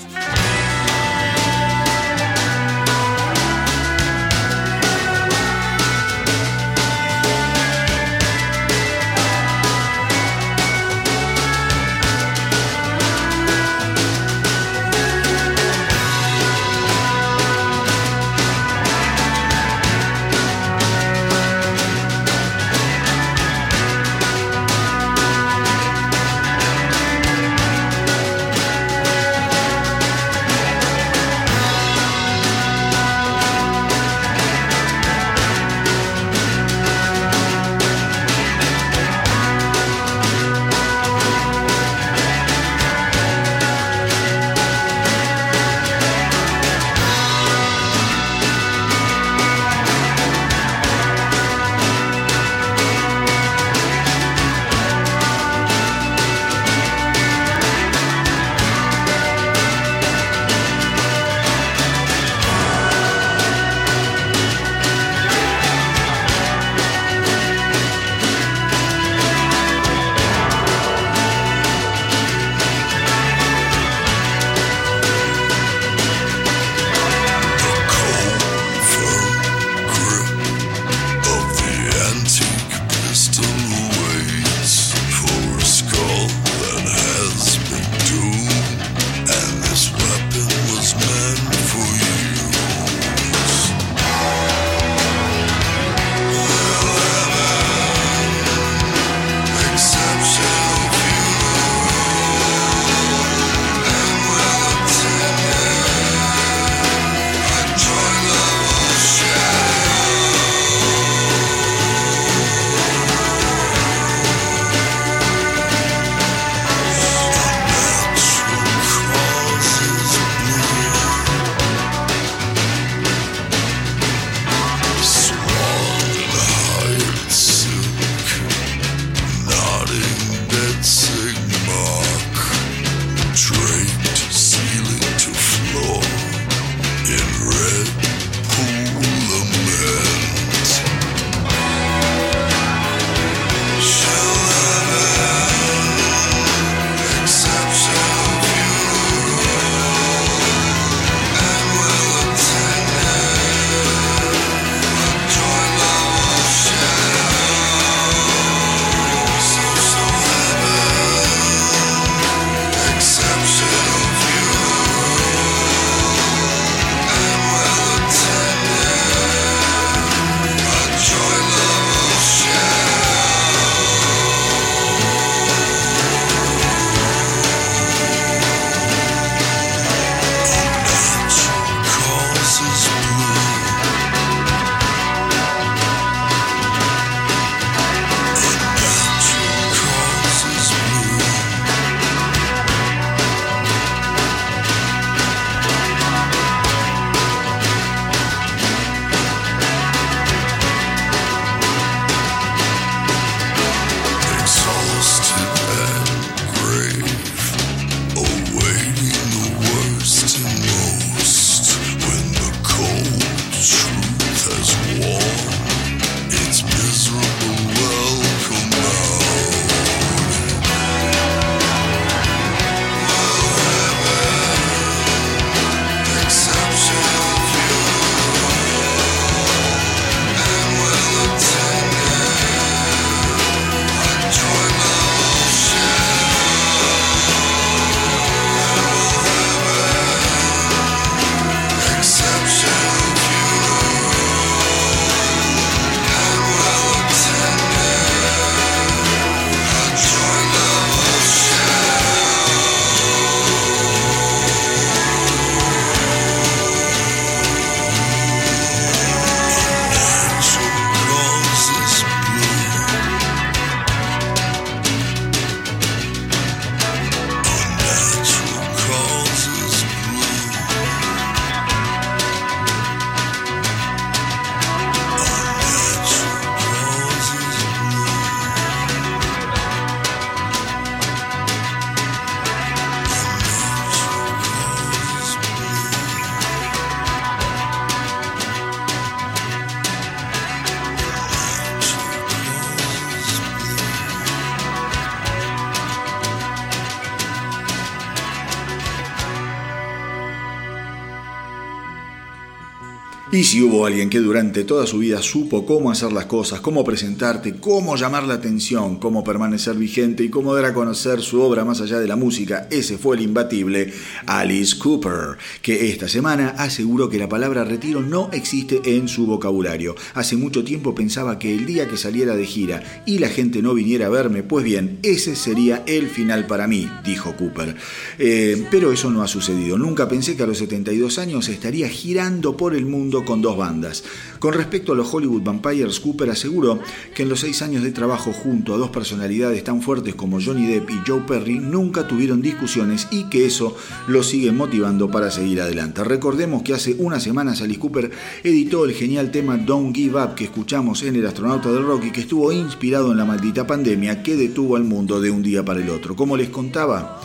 Speaker 3: Y si hubo alguien que durante toda su vida supo cómo hacer las cosas, cómo presentarte, cómo llamar la atención, cómo permanecer vigente y cómo dar a conocer su obra más allá de la música, ese fue el imbatible Alice Cooper, que esta semana aseguró que la palabra retiro no existe en su vocabulario. Hace mucho tiempo pensaba que el día que saliera de gira y la gente no viniera a verme, pues bien, ese sería el final para mí, dijo Cooper. Eh, pero eso no ha sucedido. Nunca pensé que a los 72 años estaría girando por el mundo con dos bandas. Con respecto a los Hollywood Vampires, Cooper aseguró que en los seis años de trabajo junto a dos personalidades tan fuertes como Johnny Depp y Joe Perry nunca tuvieron discusiones y que eso lo sigue motivando para seguir adelante. Recordemos que hace unas semanas Alice Cooper editó el genial tema Don't Give Up que escuchamos en El astronauta del rock y que estuvo inspirado en la maldita pandemia que detuvo al mundo de un día para el otro. Como les contaba,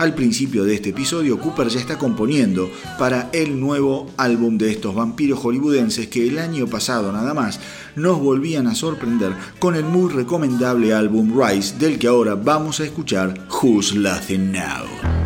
Speaker 3: al principio de este episodio, Cooper ya está componiendo para el nuevo álbum de estos vampiros hollywoodenses que el año pasado nada más nos volvían a sorprender con el muy recomendable álbum Rise del que ahora vamos a escuchar Who's Laughing Now.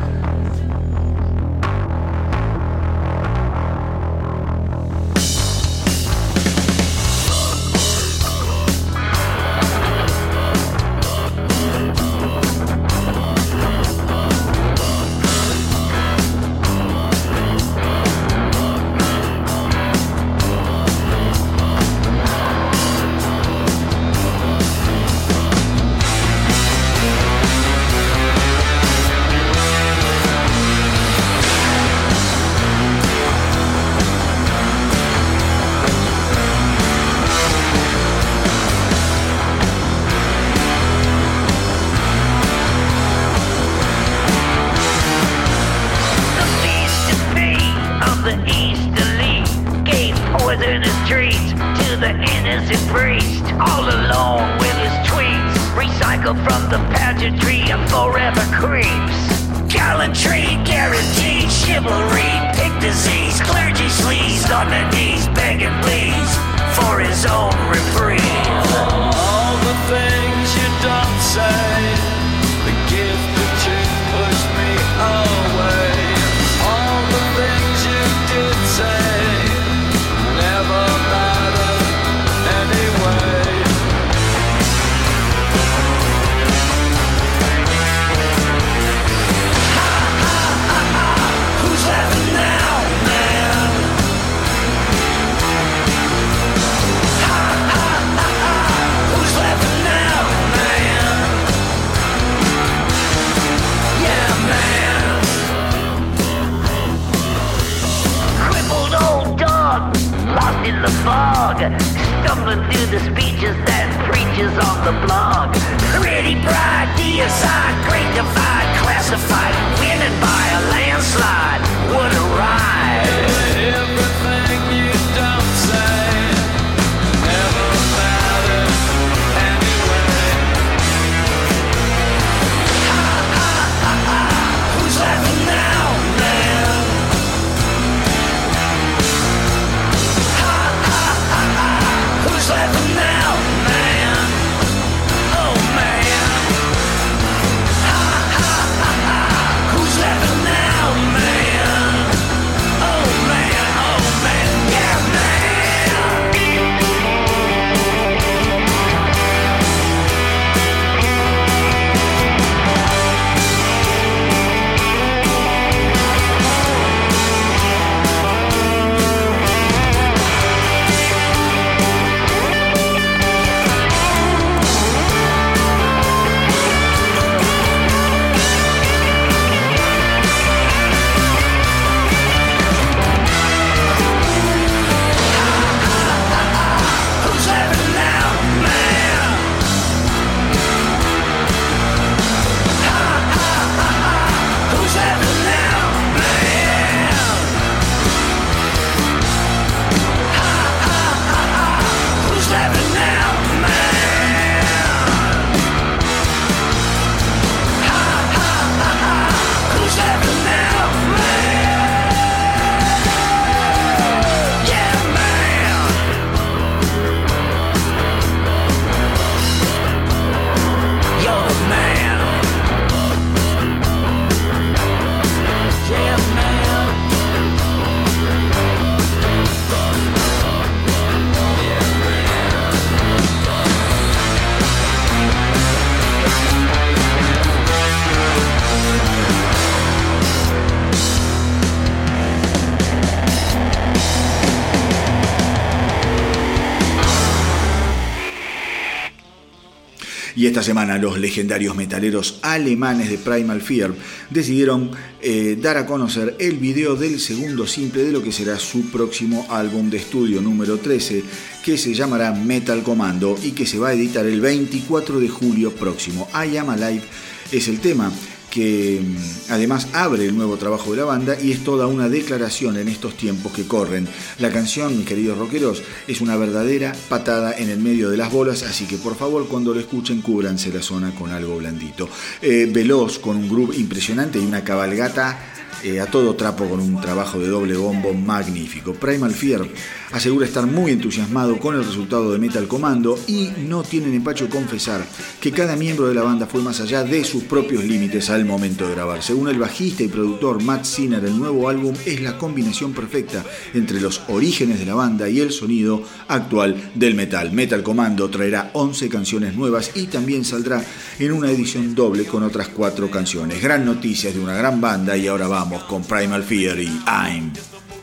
Speaker 3: Esta semana los legendarios metaleros alemanes de Primal Fear decidieron eh, dar a conocer el video del segundo simple de lo que será su próximo álbum de estudio número 13, que se llamará Metal Commando y que se va a editar el 24 de julio próximo. I Am Alive es el tema que mm, además abre el nuevo trabajo de la banda y es toda una declaración en estos tiempos que corren. La canción, queridos rockeros, es una verdadera patada en el medio de las bolas, así que por favor cuando lo escuchen cúbranse la zona con algo blandito. Eh, veloz, con un groove impresionante y una cabalgata eh, a todo trapo con un trabajo de doble bombo magnífico. Primal Fear asegura estar muy entusiasmado con el resultado de Metal Commando y no tienen empacho confesar que cada miembro de la banda fue más allá de sus propios límites al momento de grabar. Según el bajista y productor Matt Sinner, el nuevo álbum es la combinación perfecta entre los orígenes de la banda y el sonido actual del metal. Metal Commando traerá 11 canciones nuevas y también saldrá en una edición doble con otras 4 canciones. Gran noticias de una gran banda y ahora vamos con Primal Fear y I'm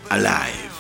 Speaker 3: Alive.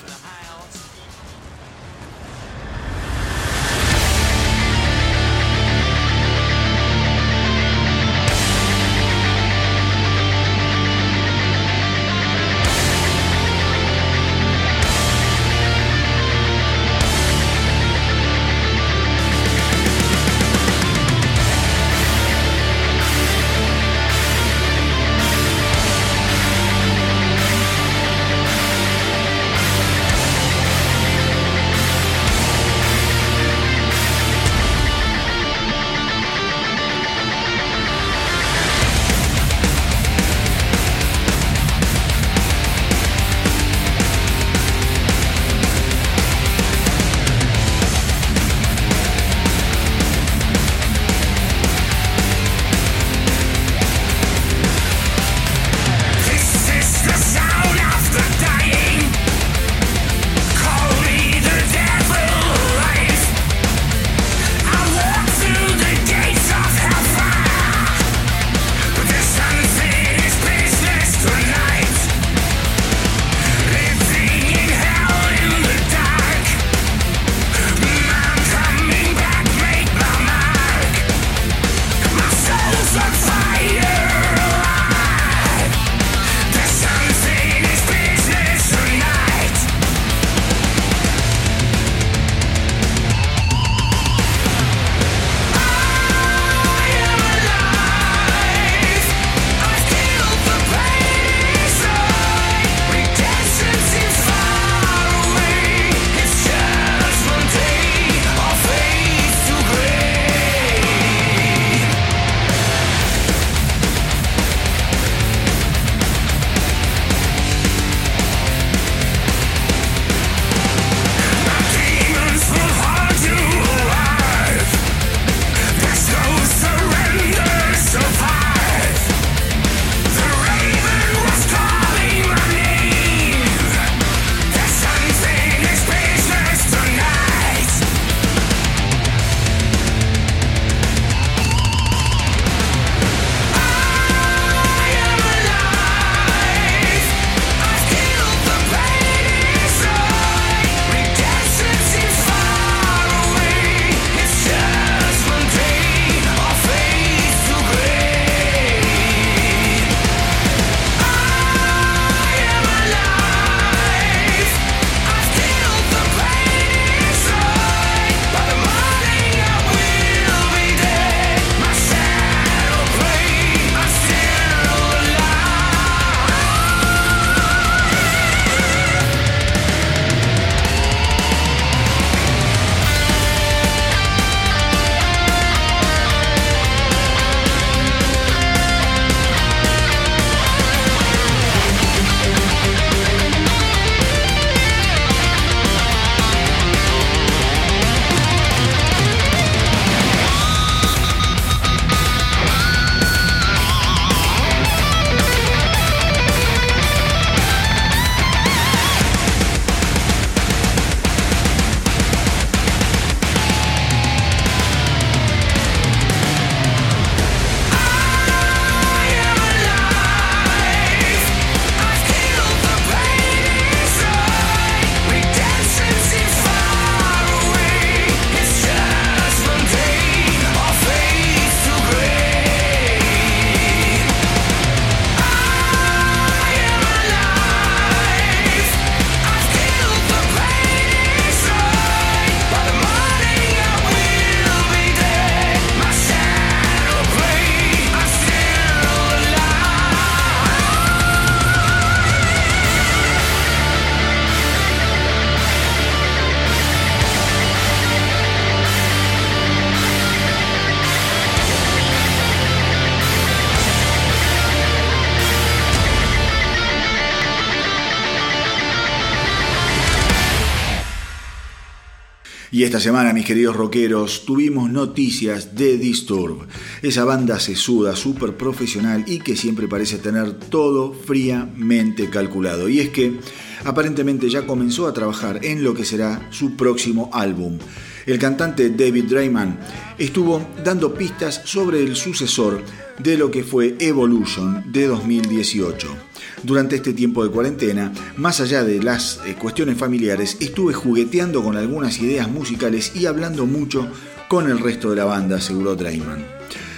Speaker 3: Esta semana, mis queridos rockeros, tuvimos noticias de Disturb, esa banda sesuda, súper profesional y que siempre parece tener todo fríamente calculado. Y es que aparentemente ya comenzó a trabajar en lo que será su próximo álbum. El cantante David Drayman estuvo dando pistas sobre el sucesor de lo que fue Evolution de 2018. Durante este tiempo de cuarentena, más allá de las eh, cuestiones familiares, estuve jugueteando con algunas ideas musicales y hablando mucho con el resto de la banda, aseguró Drayman.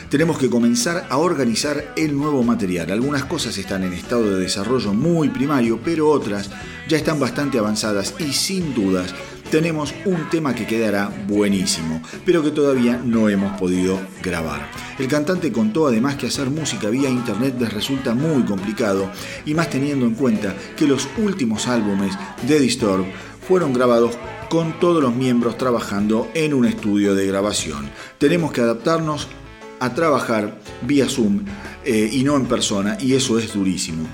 Speaker 3: Tenemos que comenzar a organizar el nuevo material. Algunas cosas están en estado de desarrollo muy primario, pero otras ya están bastante avanzadas y sin dudas tenemos un tema que quedará buenísimo, pero que todavía no hemos podido grabar. El cantante contó además que hacer música vía internet les resulta muy complicado y más teniendo en cuenta que los últimos álbumes de Disturb fueron grabados con todos los miembros trabajando en un estudio de grabación. Tenemos que adaptarnos a trabajar vía Zoom eh, y no en persona y eso es durísimo.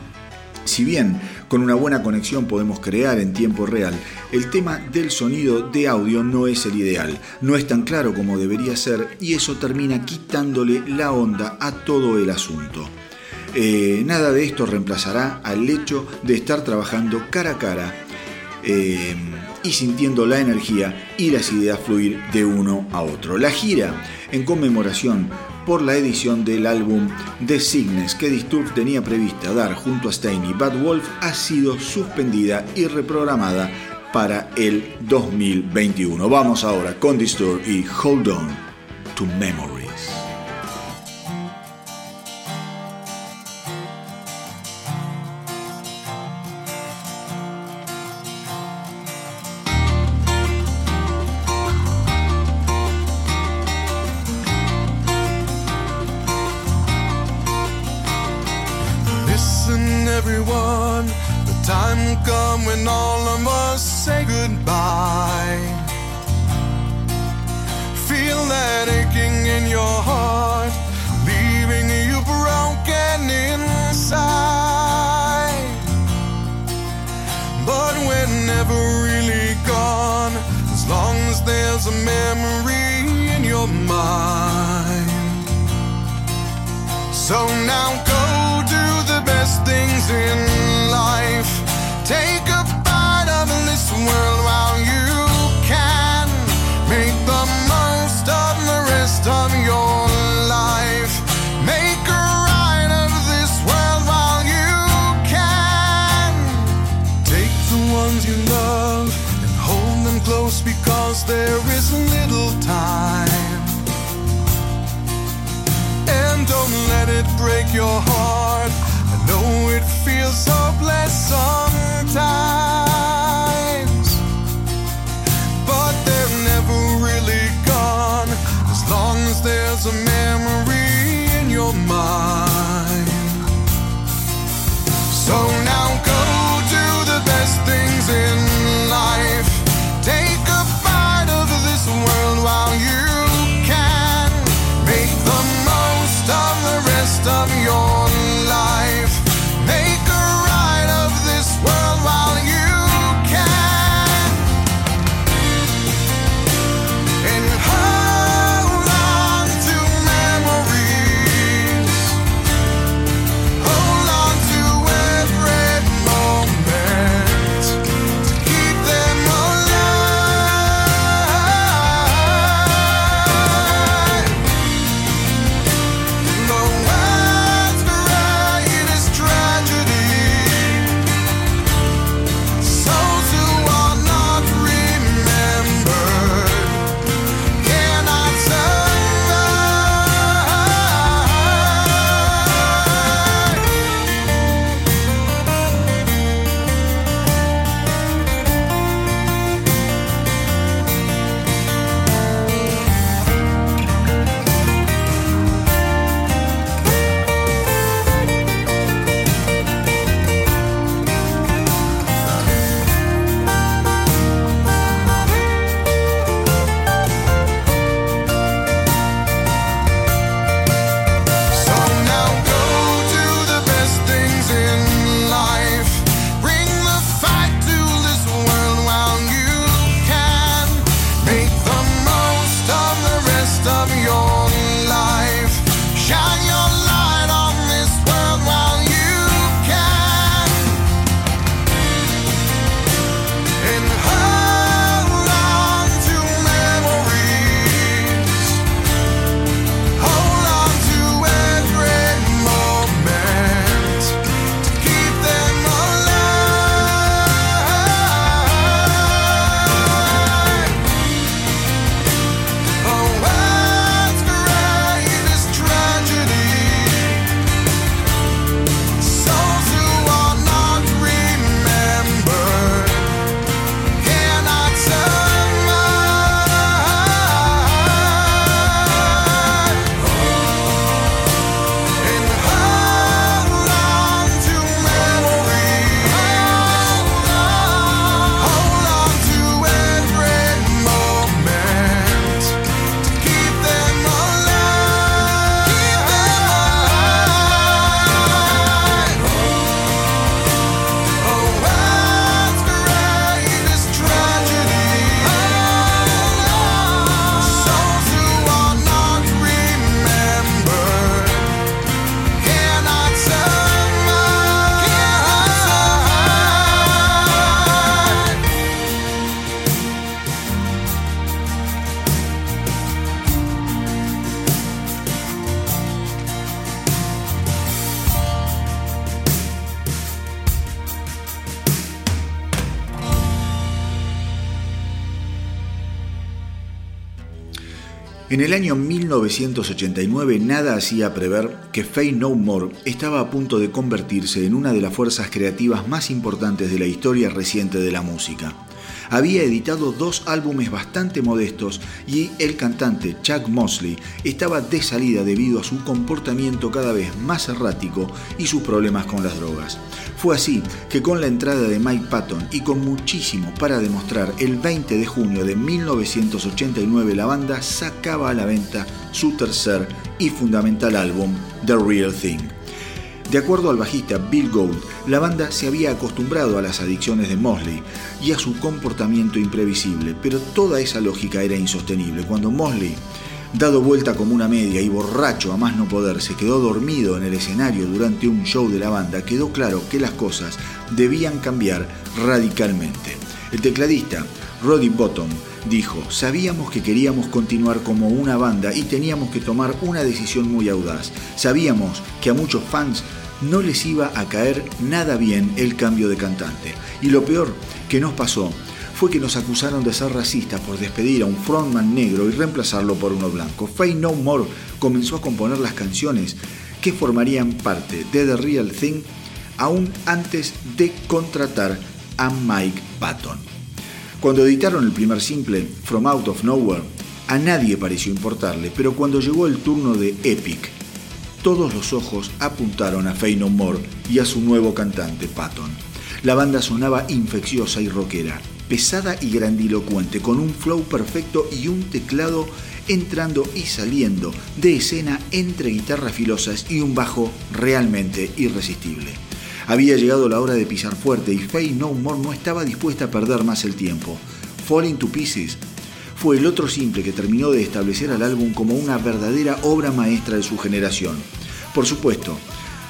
Speaker 3: Si bien con una buena conexión podemos crear en tiempo real, el tema del sonido de audio no es el ideal, no es tan claro como debería ser y eso termina quitándole la onda a todo el asunto. Eh, nada de esto reemplazará al hecho de estar trabajando cara a cara eh, y sintiendo la energía y las ideas fluir de uno a otro. La gira en conmemoración por la edición del álbum The Signes que Disturb tenía prevista dar junto a Stein y Bad Wolf ha sido suspendida y reprogramada para el 2021. Vamos ahora con Disturb y Hold On to Memory. En el año 1989 nada hacía prever que Faye No More estaba a punto de convertirse en una de las fuerzas creativas más importantes de la historia reciente de la música. Había editado dos álbumes bastante modestos y el cantante Chuck Mosley estaba de salida debido a su comportamiento cada vez más errático y sus problemas con las drogas. Fue así que con la entrada de Mike Patton y con muchísimo para demostrar, el 20 de junio de 1989 la banda sacaba a la venta su tercer y fundamental álbum, The Real Thing. De acuerdo al bajista Bill Gould, la banda se había acostumbrado a las adicciones de Mosley y a su comportamiento imprevisible, pero toda esa lógica era insostenible. Cuando Mosley Dado vuelta como una media y borracho a más no poder, se quedó dormido en el escenario durante un show de la banda, quedó claro que las cosas debían cambiar radicalmente. El tecladista, Roddy Bottom, dijo, sabíamos que queríamos continuar como una banda y teníamos que tomar una decisión muy audaz. Sabíamos que a muchos fans no les iba a caer nada bien el cambio de cantante. Y lo peor que nos pasó fue que nos acusaron de ser racistas por despedir a un frontman negro y reemplazarlo por uno blanco. Faye No More comenzó a componer las canciones que formarían parte de The Real Thing aún antes de contratar a Mike Patton. Cuando editaron el primer simple, From Out of Nowhere, a nadie pareció importarle, pero cuando llegó el turno de Epic, todos los ojos apuntaron a Faye No More y a su nuevo cantante, Patton. La banda sonaba infecciosa y rockera, pesada y grandilocuente, con un flow perfecto y un teclado entrando y saliendo de escena entre guitarras filosas y un bajo realmente irresistible. Había llegado la hora de pisar fuerte y Faye No More no estaba dispuesta a perder más el tiempo. Falling to Pieces fue el otro simple que terminó de establecer al álbum como una verdadera obra maestra de su generación. Por supuesto,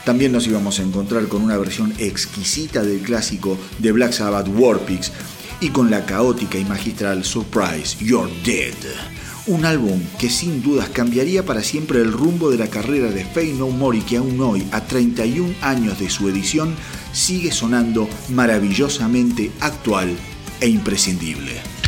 Speaker 3: también nos íbamos a encontrar con una versión exquisita del clásico de Black Sabbath Warpix, y con la caótica y magistral Surprise, You're Dead. Un álbum que sin dudas cambiaría para siempre el rumbo de la carrera de Faye No More que aún hoy, a 31 años de su edición, sigue sonando maravillosamente actual e imprescindible.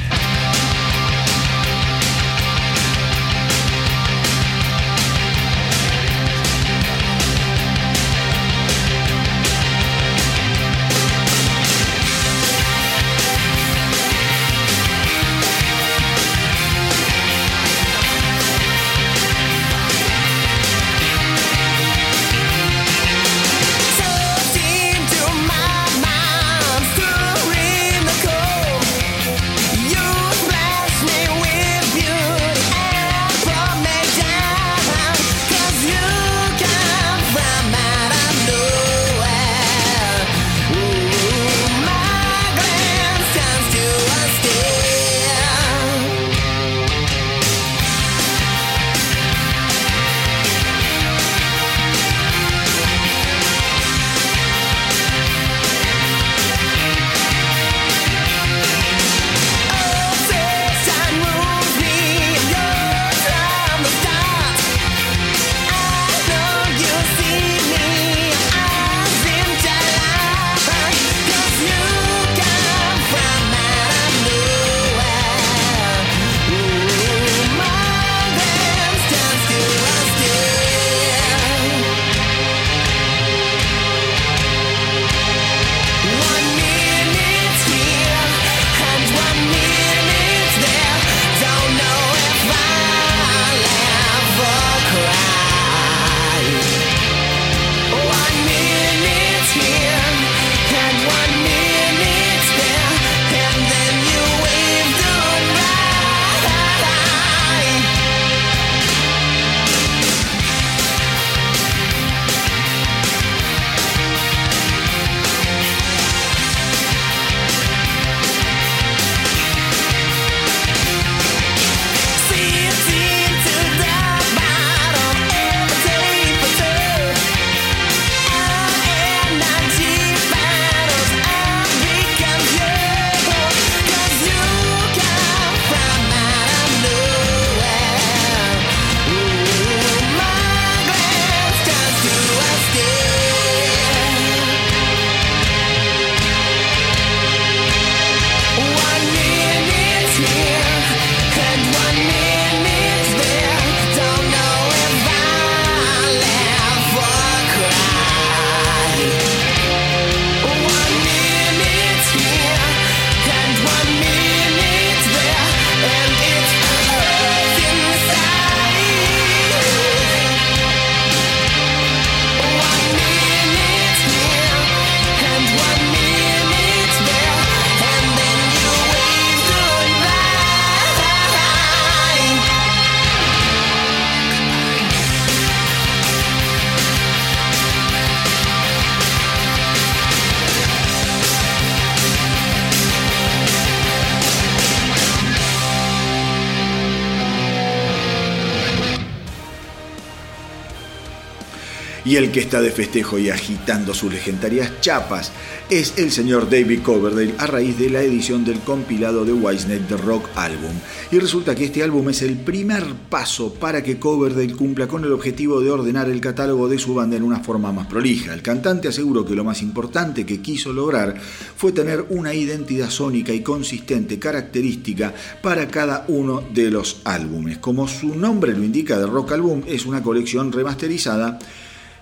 Speaker 3: Y el que está de festejo y agitando sus legendarias chapas es el señor David Coverdale a raíz de la edición del compilado de Wisnet The Rock Album. Y resulta que este álbum es el primer paso para que Coverdale cumpla con el objetivo de ordenar el catálogo de su banda en una forma más prolija. El cantante aseguró que lo más importante que quiso lograr fue tener una identidad sónica y consistente característica para cada uno de los álbumes. Como su nombre lo indica, The Rock Album es una colección remasterizada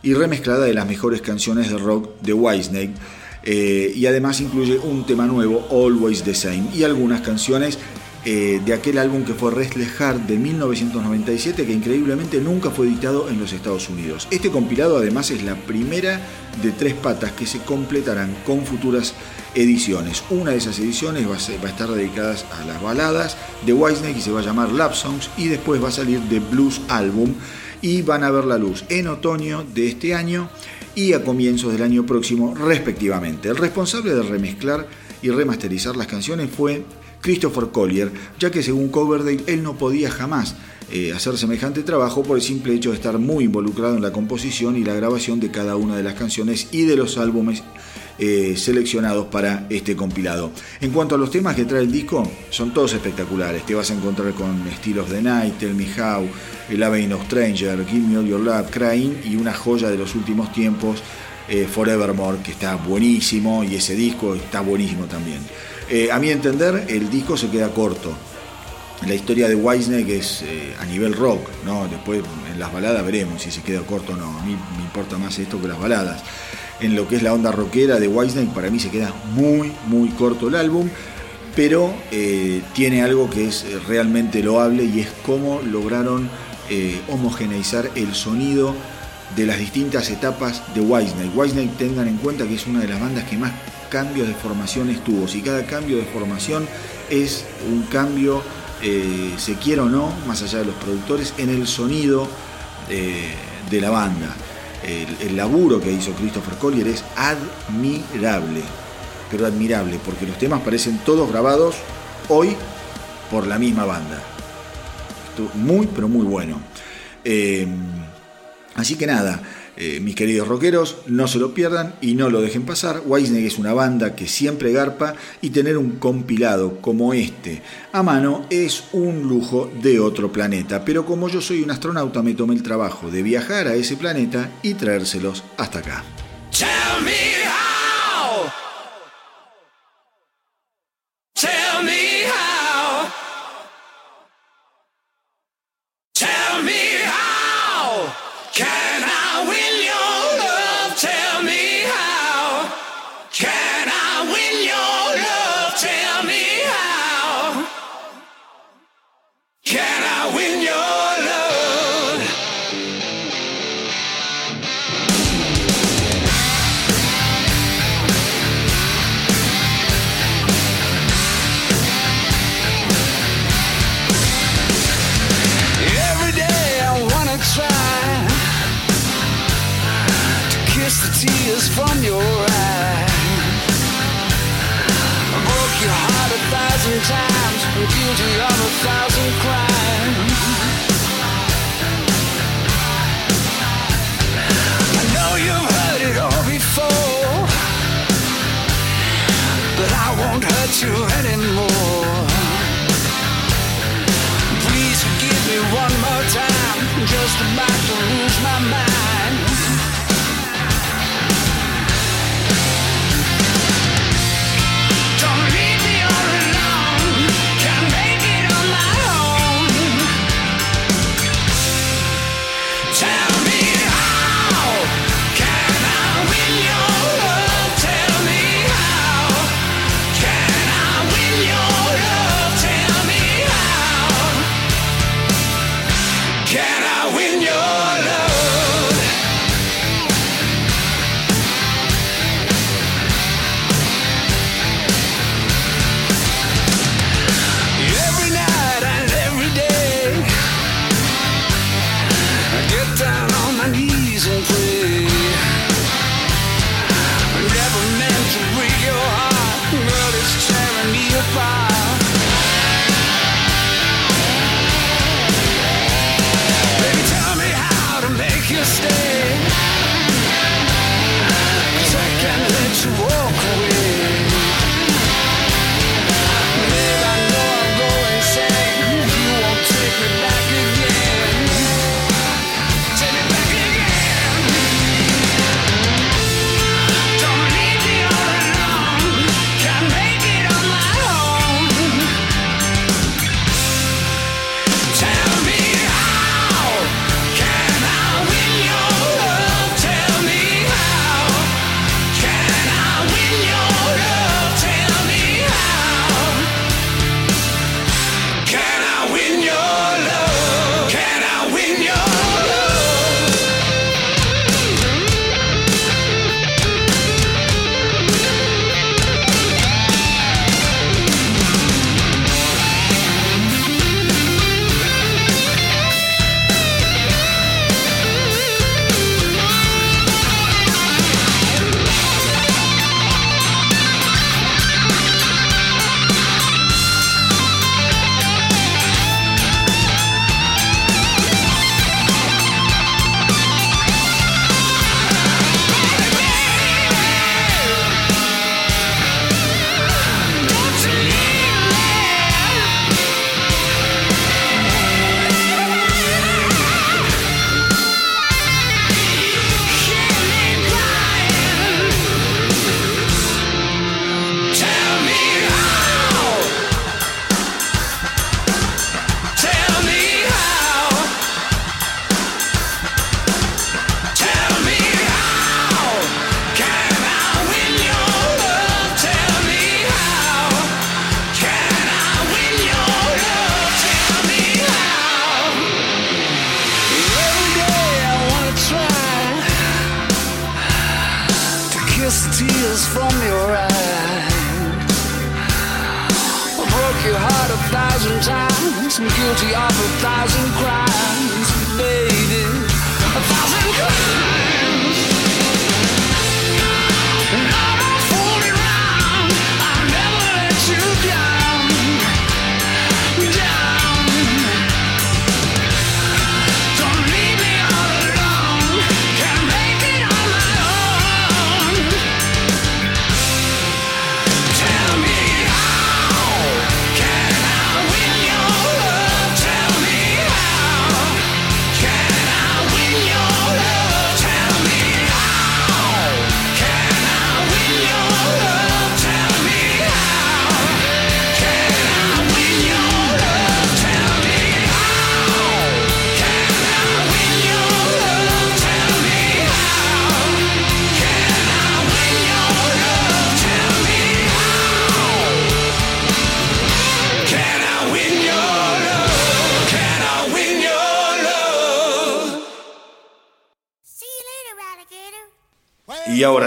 Speaker 3: y remezclada de las mejores canciones de rock de Whitesnake. Eh, y además incluye un tema nuevo, Always the Same, y algunas canciones eh, de aquel álbum que fue Restless Heart de 1997, que increíblemente nunca fue editado en los Estados Unidos. Este compilado además es la primera de tres patas que se completarán con futuras ediciones. Una de esas ediciones va a, estar dedicada a las baladas de Whitesnake y se va a llamar Love Songs, y después va a salir The Blues Album y van a ver la luz en otoño de este año y a comienzos del año próximo respectivamente. El responsable de remezclar y remasterizar las canciones fue Christopher Collier, ya que según Coverdale él no podía jamás eh, hacer semejante trabajo por el simple hecho de estar muy involucrado en la composición y la grabación de cada una de las canciones y de los álbumes eh, seleccionados para este compilado. En cuanto a los temas que trae el disco, son todos espectaculares. Te vas a encontrar con estilos de Night, Tell Me How, El Avenue of Stranger, Give Me All Your Love, Crying y una joya de los últimos tiempos, eh, Forevermore, que está buenísimo y ese disco está buenísimo también. Eh, a mi entender, el disco se queda corto. La historia de Wisney es a nivel rock, ¿no? Después en las baladas veremos si se queda corto o no. A mí me importa más esto que las baladas en lo que es la onda rockera de Whitesnake, para mí se queda muy, muy corto el álbum, pero eh, tiene algo que es realmente loable y es cómo lograron eh, homogeneizar el sonido de las distintas etapas de Whitesnake. Whitesnake tengan en cuenta que es una de las bandas que más cambios de formación tuvo. Si cada cambio de formación es un cambio, eh, se quiera o no, más allá de los productores, en el sonido de la banda el, laburo que hizo Christopher Collier es admirable, pero admirable, porque los temas parecen todos grabados hoy por la misma banda. Muy, pero muy bueno. Eh, así que nada, eh, mis queridos rockeros, no se lo pierdan y no lo dejen pasar. Wisney es una banda que siempre garpa y tener un compilado como este a mano es un lujo de otro planeta. Pero como yo soy un astronauta, me tomé el trabajo de viajar a ese planeta y traérselos hasta acá.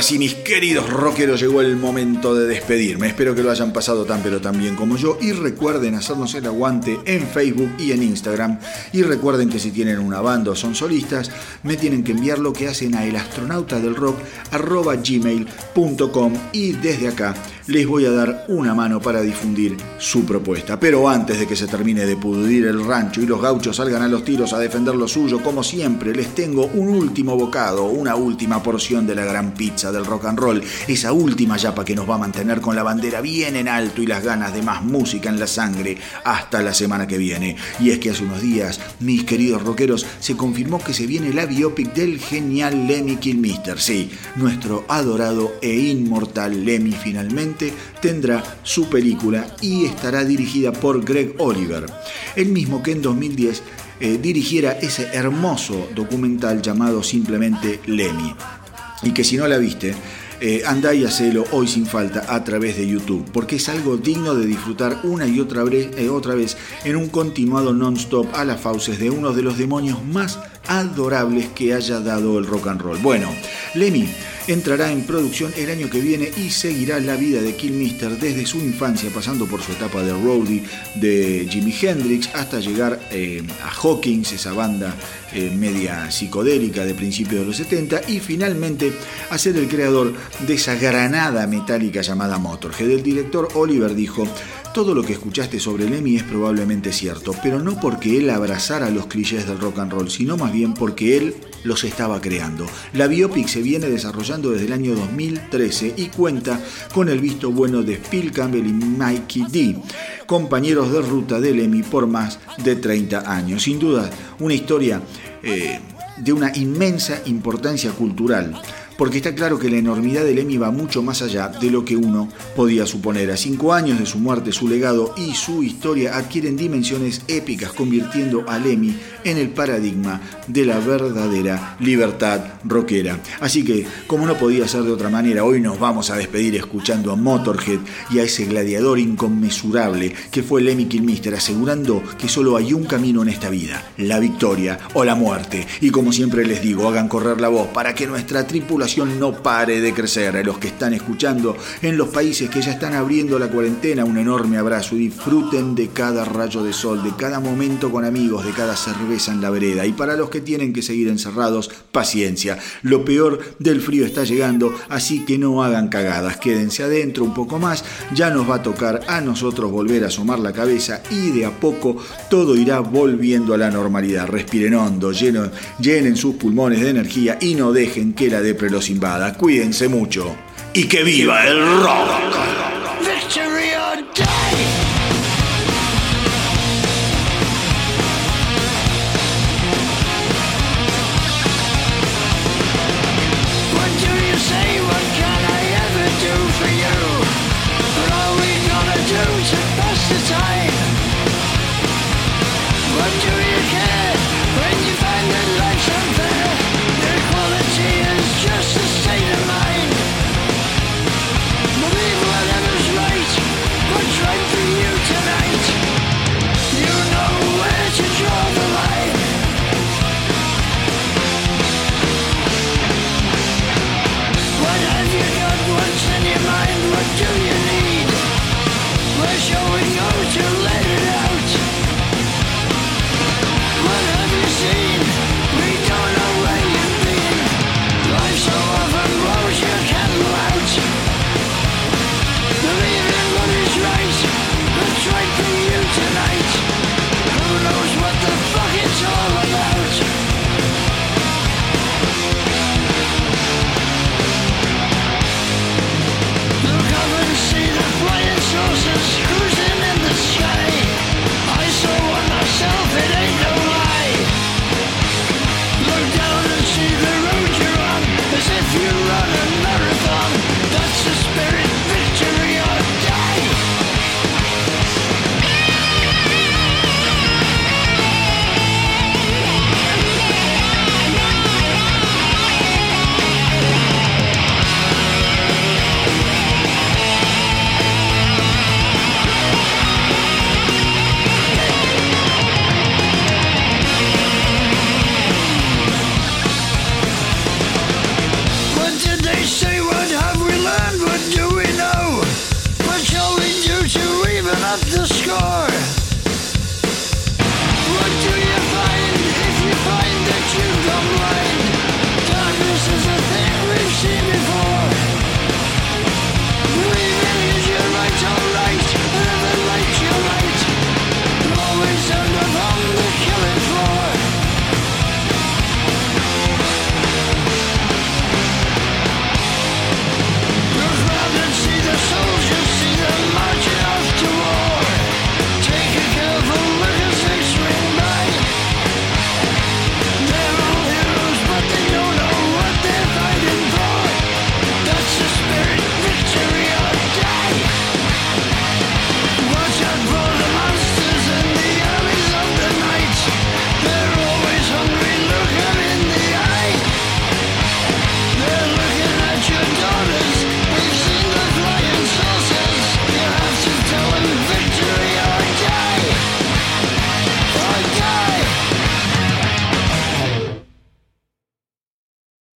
Speaker 3: Y ahora sí, mis queridos rockeros, llegó el momento de despedirme. Espero que lo hayan pasado tan pero tan bien como yo. Y recuerden hacernos el aguante en Facebook y en Instagram. Y recuerden que si tienen una banda o son solistas, me tienen que enviar lo que hacen a elastronautadelrock.gmail.com y desde acá les voy a dar una mano para difundir su propuesta. Pero antes de que se termine de pudrir el rancho y los gauchos salgan a los tiros a defender lo suyo, como siempre, les tengo un último bocado, una última porción de la gran pizza del rock and roll, esa última yapa que nos va a mantener con la bandera bien en alto y las ganas de más música en la sangre hasta la semana que viene. Y es que hace unos días, mis queridos rockeros, se confirmó que se viene la biopic del genial Lemmy Kilmister. Sí, nuestro adorado e inmortal Lemmy finalmente tendrá su película y estará dirigida por Greg Oliver, el mismo que en 2010 eh, dirigiera ese hermoso documental llamado simplemente Lemmy. Y que si no la viste, eh, y hacelo hoy sin falta a través de YouTube, porque es algo digno de disfrutar una y otra vez, eh, otra vez en un continuado non-stop a las fauces de uno de los demonios más adorables que haya dado el rock and roll. Bueno, Lemmy entrará en producción el año que viene y seguirá la vida de Kilmister desde su infancia, pasando por su etapa de roadie de Jimi Hendrix hasta llegar eh, a Hawkins, esa banda eh, media psicodélica de principios de los 70, y finalmente a ser el creador de esa granada metálica llamada Motorhead. El director Oliver dijo, todo lo que escuchaste sobre Lemmy es probablemente cierto, pero no porque él abrazara los clichés del rock and roll, sino más bien porque él los estaba creando. La biopic se viene desarrollando desde el año 2013 y cuenta con el visto bueno de Phil Campbell y Mikey D, compañeros de ruta de Lemmy por más de 30 años. Sin duda, una historia eh, de una inmensa importancia cultural porque está claro que la enormidad de Lemmy va mucho más allá de lo que uno podía suponer. A cinco años de su muerte, su legado y su historia adquieren dimensiones épicas, convirtiendo a Lemmy en el paradigma de la verdadera libertad rockera. Así que, como no podía ser de otra manera, hoy nos vamos a despedir escuchando a Motorhead y a ese gladiador inconmensurable que fue Lemmy Kilmister, asegurando que solo hay un camino en esta vida, la victoria o la muerte. Y como siempre les digo, hagan correr la voz para que nuestra tripulación no pare de crecer. A los que están escuchando en los países que ya están abriendo la cuarentena, un enorme abrazo disfruten de cada rayo de sol, de cada momento con amigos, de cada cerveza en la vereda. Y para los que tienen que seguir encerrados, paciencia. Lo peor del frío está llegando, así que no hagan cagadas. Quédense adentro un poco más. Ya nos va a tocar a nosotros volver a asomar la cabeza y de a poco todo irá volviendo a la normalidad. Respiren hondo, llenen, llenen sus pulmones de energía y no dejen que la depre los invada. Cuídense mucho y que viva el rock.